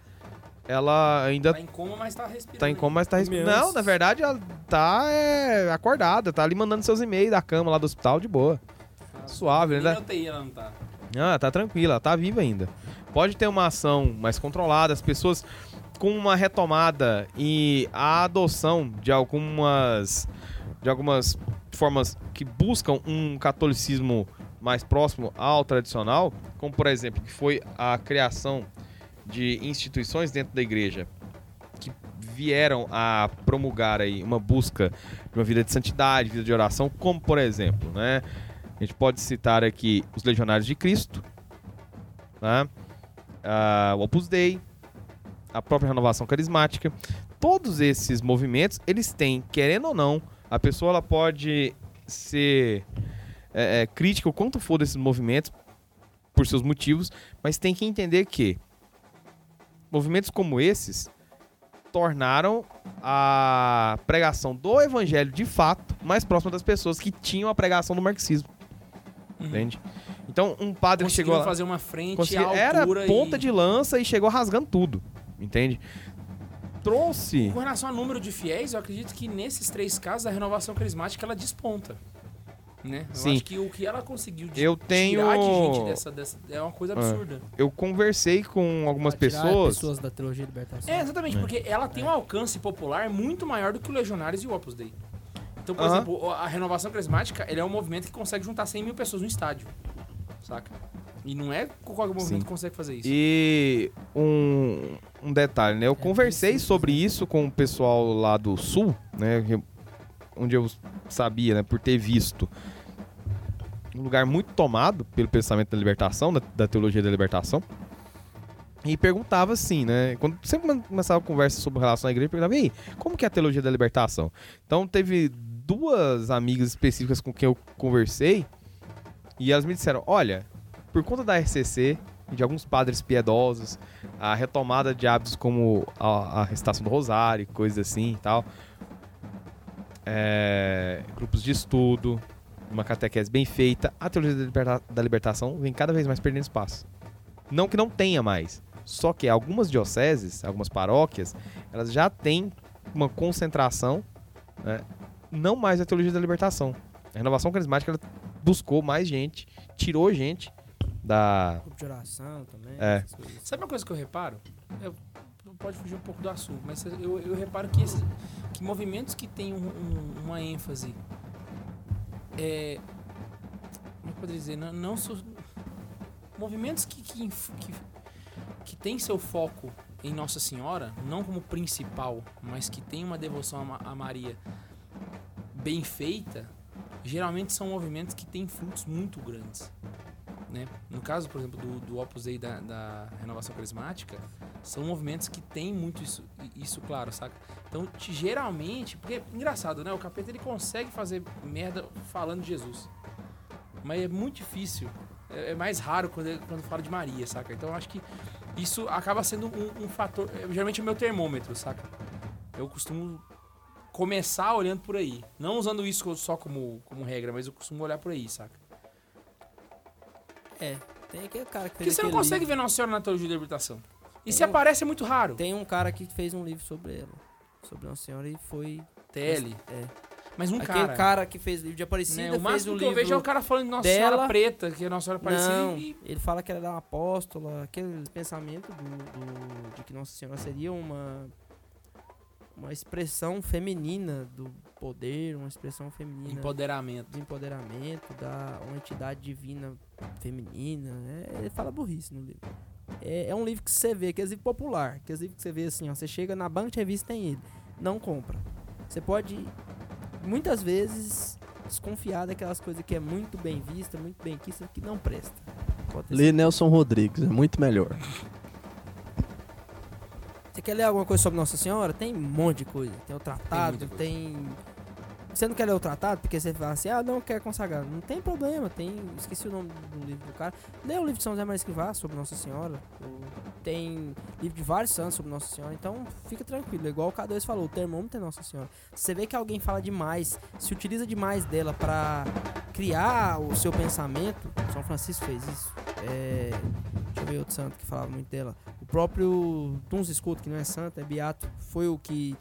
ela ainda Tá em coma, mas tá respirando. tá em coma, mas tá respirando. Meus. Não, na verdade, ela tá é, acordada, tá ali mandando seus e-mails da cama lá do hospital de boa. Suave, Nem né? UTI ela não tá. Ah, tá tranquila, ela tá viva ainda. Pode ter uma ação mais controlada, as pessoas com uma retomada e a adoção de algumas de algumas formas que buscam um catolicismo mais próximo ao tradicional, como por exemplo, que foi a criação de instituições dentro da igreja que vieram a promulgar aí uma busca de uma vida de santidade, vida de oração, como por exemplo, né? A gente pode citar aqui os Legionários de Cristo, né? Ah, o Opus Dei, a própria renovação carismática. Todos esses movimentos, eles têm, querendo ou não, a pessoa ela pode ser é, é, crítica o quanto for desses movimentos por seus motivos, mas tem que entender que movimentos como esses tornaram a pregação do evangelho de fato mais próxima das pessoas que tinham a pregação do marxismo. Entende? Então, um padre que chegou lá, fazer uma frente à era altura ponta e... de lança e chegou rasgando tudo. Entende? Trouxe. Com relação ao número de fiéis, eu acredito que nesses três casos a renovação carismática ela desponta. Né? Eu Sim. acho que o que ela conseguiu de Eu tenho- tirar de gente dessa, dessa é uma coisa Ah. absurda. Eu conversei com algumas pessoas. pessoas da teologia de libertação. É, exatamente, porque ela tem um alcance popular muito maior do que o Legionários e o Opus Dei. Então, por Aham. exemplo, a renovação carismática ele é um movimento que consegue juntar 100 mil pessoas no estádio. Saca? E não é qualquer movimento Sim. que consegue fazer isso. E um, um detalhe, né? Eu conversei preciso, sobre isso com o pessoal lá do Sul, né? Onde eu sabia, né? Por ter visto um lugar muito tomado pelo pensamento da libertação, da, da teologia da libertação. E perguntava assim, né? Quando sempre começava a conversa sobre relação à igreja, perguntava, e aí, como que é a teologia da libertação? Então teve duas amigas específicas com quem eu conversei e elas me disseram, olha, por conta da RCC e de alguns padres piedosos, a retomada de hábitos como a, a recitação do rosário, coisas assim e tal, é, grupos de estudo, uma catequese bem feita, a teologia da, liberta- da libertação vem cada vez mais perdendo espaço. Não que não tenha mais, só que algumas dioceses, algumas paróquias, elas já têm uma concentração, né, não mais a teologia da libertação. A renovação carismática buscou mais gente, tirou gente da Grupo de oração também. É. Sabe uma coisa que eu reparo? Eu, pode fugir um pouco do assunto, mas eu, eu reparo que, esses, que movimentos que têm um- um- uma ênfase. É, como eu poderia dizer? Não, não movimentos que, que, que, que têm seu foco em Nossa Senhora, não como principal, mas que tem uma devoção a, a Maria bem feita, geralmente são movimentos que têm frutos muito grandes. Né? No caso, por exemplo, do, do Opus Dei da, da Renovação Carismática, são movimentos que têm muito isso, isso claro, saca? Então, te- geralmente, porque engraçado, né? O capeta ele consegue fazer merda falando de Jesus. Mas é muito difícil. É, é mais raro quando, quando fala de Maria, saca? Então, eu acho que isso acaba sendo um, um fator. é, geralmente é o meu termômetro, saca? Eu costumo começar olhando por aí. Não usando isso só como, como regra, mas eu costumo olhar por aí, saca? É, tem aquele cara que Porque fez você não aquele consegue livro. ver Nossa Senhora na teologia da libertação. E se Tem um- aparece é muito raro. Tem um cara que fez um livro sobre ela. Sobre Nossa Senhora e foi. TL. É. Mas um Aquele cara. cara, que fez livro de Aparecida né, o fez máximo um que livro. eu vejo é o cara falando de Nossa dela. Senhora Preta, que é Nossa Senhora Aparecida. Não, E... ele fala que ela era uma apóstola, aquele pensamento do, do- de que Nossa Senhora seria uma uma expressão feminina do poder, uma expressão feminina Empoderamento. do empoderamento, da uma entidade divina feminina. É, ele fala burrice no livro. É, é um livro que você vê, que é livro popular, que é livro que você vê assim, ó, você chega na banca de revista tem ele, não compra. Você pode muitas vezes desconfiar daquelas coisas que é muito bem vista, muito bem quista, que não presta. Lê Nelson Rodrigues, é muito melhor. Você quer ler alguma coisa sobre Nossa Senhora? Tem um monte de coisa. Tem o tratado, muita tem. Você não quer ler o tratado porque você fala assim, ah, não quer consagrar. Não tem problema, tem. Esqueci o nome do livro do cara. Lê o livro de São José Maria Escrivá sobre Nossa Senhora. Tem livro de vários santos sobre Nossa Senhora. Então fica tranquilo. Igual o K2 falou, o termômetro é Nossa Senhora. Se você vê que alguém fala demais, se utiliza demais dela pra criar o seu pensamento. São Francisco fez isso. É, deixa eu ver outro santo que falava muito dela. O próprio Duns Escuto, que não é santo, é beato, foi o que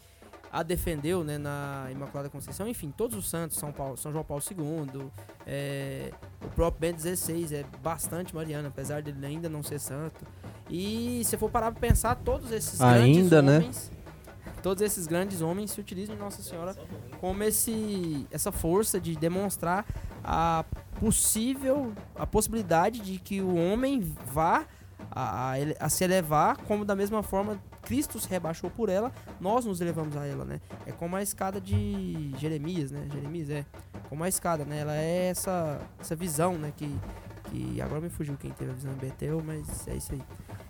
a defendeu né, na Imaculada Conceição. Enfim, todos os santos, São, Paulo, São João Paulo II, é, o próprio Bento XVI é bastante mariano, apesar dele ainda não ser santo. E se for parar pra pensar, todos esses Ainda, grandes né? homens, todos esses grandes homens se utilizam de Nossa Senhora como esse, essa força de demonstrar a possível, a possibilidade de que o homem vá a, a a se elevar, como da mesma forma Cristo se rebaixou por ela, nós nos elevamos a ela, né? É como a escada de Jeremias, né? Jeremias é como a escada, né? Ela é essa, essa visão, né? Que, que agora me fugiu quem teve a visão em Betel, mas é isso aí.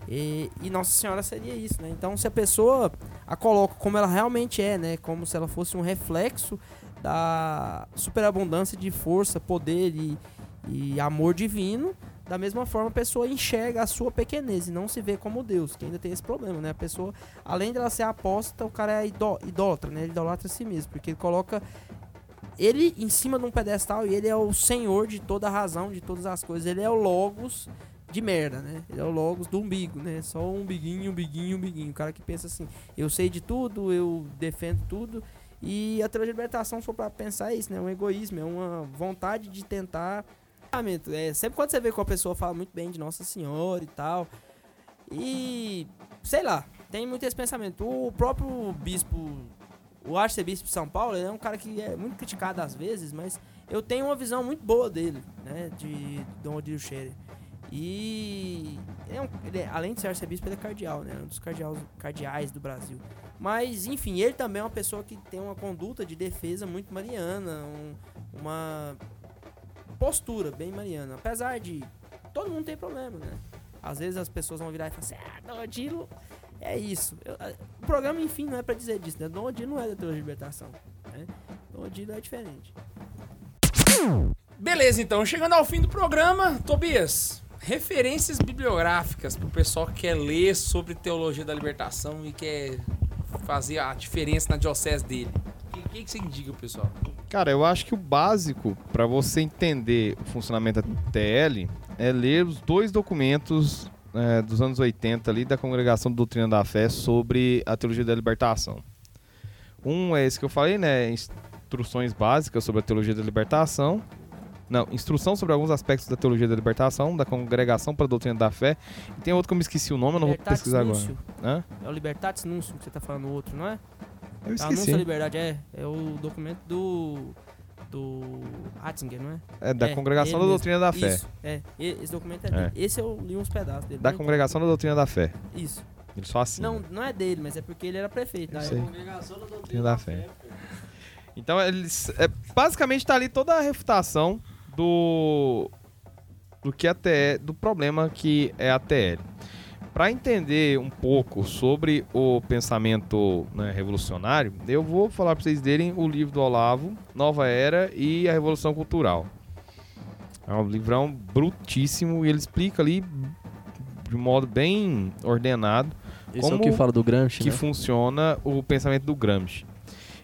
E, e Nossa Senhora seria isso, né? Então, se a pessoa a coloca como ela realmente é, né? Como se ela fosse um reflexo da superabundância de força, poder e, e amor divino, da mesma forma a pessoa enxerga a sua pequenez e não se vê como Deus, que ainda tem esse problema, né? A pessoa, além dela ser apóstata, o cara é idó idólatra, né? Ele idolatra a si mesmo, porque ele coloca ele em cima de um pedestal e ele é o senhor de toda a razão, de todas as coisas. Ele é o logos de merda, né? Ele é o logos do umbigo, né? Só um umbiguinho, umbiguinho, umbiguinho. O cara que pensa assim, eu sei de tudo, eu defendo tudo. E a teologia de libertação, se for pra pensar, é isso, né? É um egoísmo, é uma vontade de tentar. É, sempre quando você vê que uma pessoa fala muito bem de Nossa Senhora e tal. E. sei lá, tem muito esse pensamento. O próprio bispo. O arcebispo de São Paulo, é um cara que é muito criticado às vezes, mas eu tenho uma visão muito boa dele, né? De Dom Odilo Scherer. E é um- ele é- além de ser arcebispo, ele é cardeal, né? Um dos cardeais, cardeais do Brasil. Mas, enfim, ele também é uma pessoa que tem uma conduta de defesa muito mariana, um- uma postura bem mariana. Apesar de todo mundo tem problema, né? Às vezes as pessoas vão virar e falar assim, ah, Dom é isso. Eu- o programa, enfim, não é pra dizer disso, né? Dom não é da teologia de libertação, né? Dom é diferente. Beleza, então, chegando ao fim do programa, Tobias, referências bibliográficas pro pessoal que quer ler sobre teologia da libertação e quer fazer a diferença na diocese dele. O que, que, você indica, pessoal? Cara, eu acho que o básico pra você entender o funcionamento da TL é ler os dois documentos é, dos anos 80 ali da Congregação do Doutrina da Fé sobre a teologia da libertação. Um é esse que eu falei, né? Instruções básicas sobre a teologia da libertação. Não, instrução sobre alguns aspectos da teologia da libertação, da Congregação para a Doutrina da Fé. E tem outro que eu me esqueci o nome, eu não vou pesquisar agora. Nuncio. Hã? É o Libertatis Nuncio que você tá falando o outro, não é? Eu Anúncio da esqueci. Liberdade, é. É o documento do. do. Ratzinger, não é? É da É, Congregação da mesmo. Doutrina da Fé. Isso, é. Esse documento é, É. dele. Esse eu li uns pedaços dele. Da não Congregação da Doutrina da Fé. Isso. Ele só assina. Não, não é dele, mas é porque ele era prefeito. Eu na sei. época. Doutrina da Fé. Então, eles, é, basicamente tá ali toda a refutação do do que a TE, do problema que é a TL. Para entender um pouco sobre o pensamento né, revolucionário, eu vou falar para vocês lerem o livro do Olavo, Nova Era e a Revolução Cultural. É um livrão brutíssimo e ele explica ali de modo bem ordenado Esse é o Como que fala do Gramsci, que né? funciona o pensamento do Gramsci.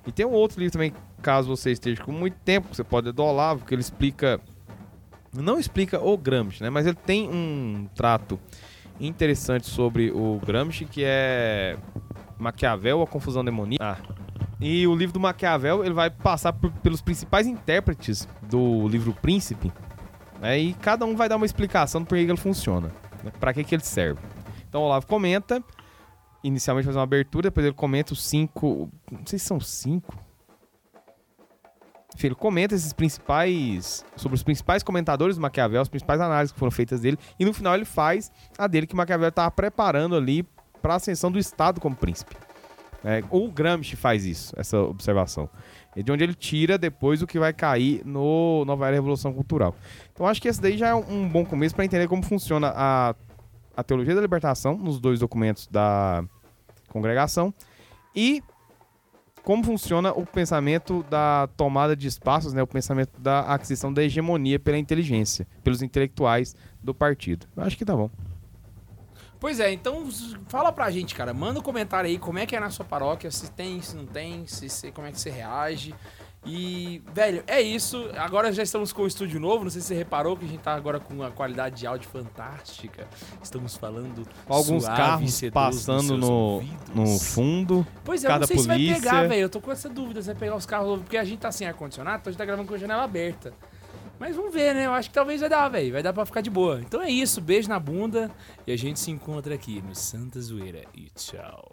E tem um outro livro também, caso você esteja com muito tempo, que você pode ler do Olavo, que ele explica. Não explica o Gramsci, né? Mas ele tem um trato interessante sobre o Gramsci, que é Maquiavel, a confusão demoníaca. Ah. E o livro do Maquiavel, ele vai passar por- pelos principais intérpretes do livro Príncipe, né? E cada um vai dar uma explicação do porquê ele funciona, né? para que que ele serve. Então o Olavo comenta, inicialmente faz uma abertura, depois ele comenta os cinco. Não sei se são cinco. Enfim, ele comenta esses principais. sobre os principais comentadores do Maquiavel, as principais análises que foram feitas dele, e no final ele faz a dele que Maquiavel estava preparando ali para a ascensão do Estado como príncipe. É, o Gramsci faz isso, essa observação. É de onde ele tira depois o que vai cair no Nova Era Revolução Cultural. Então acho que esse daí já é um bom começo para entender como funciona a, a teologia da libertação nos dois documentos da congregação e como funciona o pensamento da tomada de espaços, né, o pensamento da aquisição da hegemonia pela inteligência, pelos intelectuais do partido. Eu acho que tá bom. Pois é, então fala pra gente, cara. Manda um comentário aí como é que é na sua paróquia, se tem, se não tem, se, se- como é que você reage. E, velho, é isso. Agora já estamos com o estúdio novo. Não sei se você reparou que a gente tá agora com uma qualidade de áudio fantástica. Estamos falando Com alguns suave carros passando no, no fundo. Pois é, eu não cada sei se vai polícia. pegar, velho. Eu tô com essa dúvida se vai pegar os carros novos, porque a gente tá sem ar-condicionado, então a gente tá gravando com a janela aberta. Mas vamos ver, né? Eu acho que talvez vai dar, velho. Vai dar pra ficar de boa. Então é isso. Beijo na bunda. E a gente se encontra aqui no Santa Zoeira. E tchau.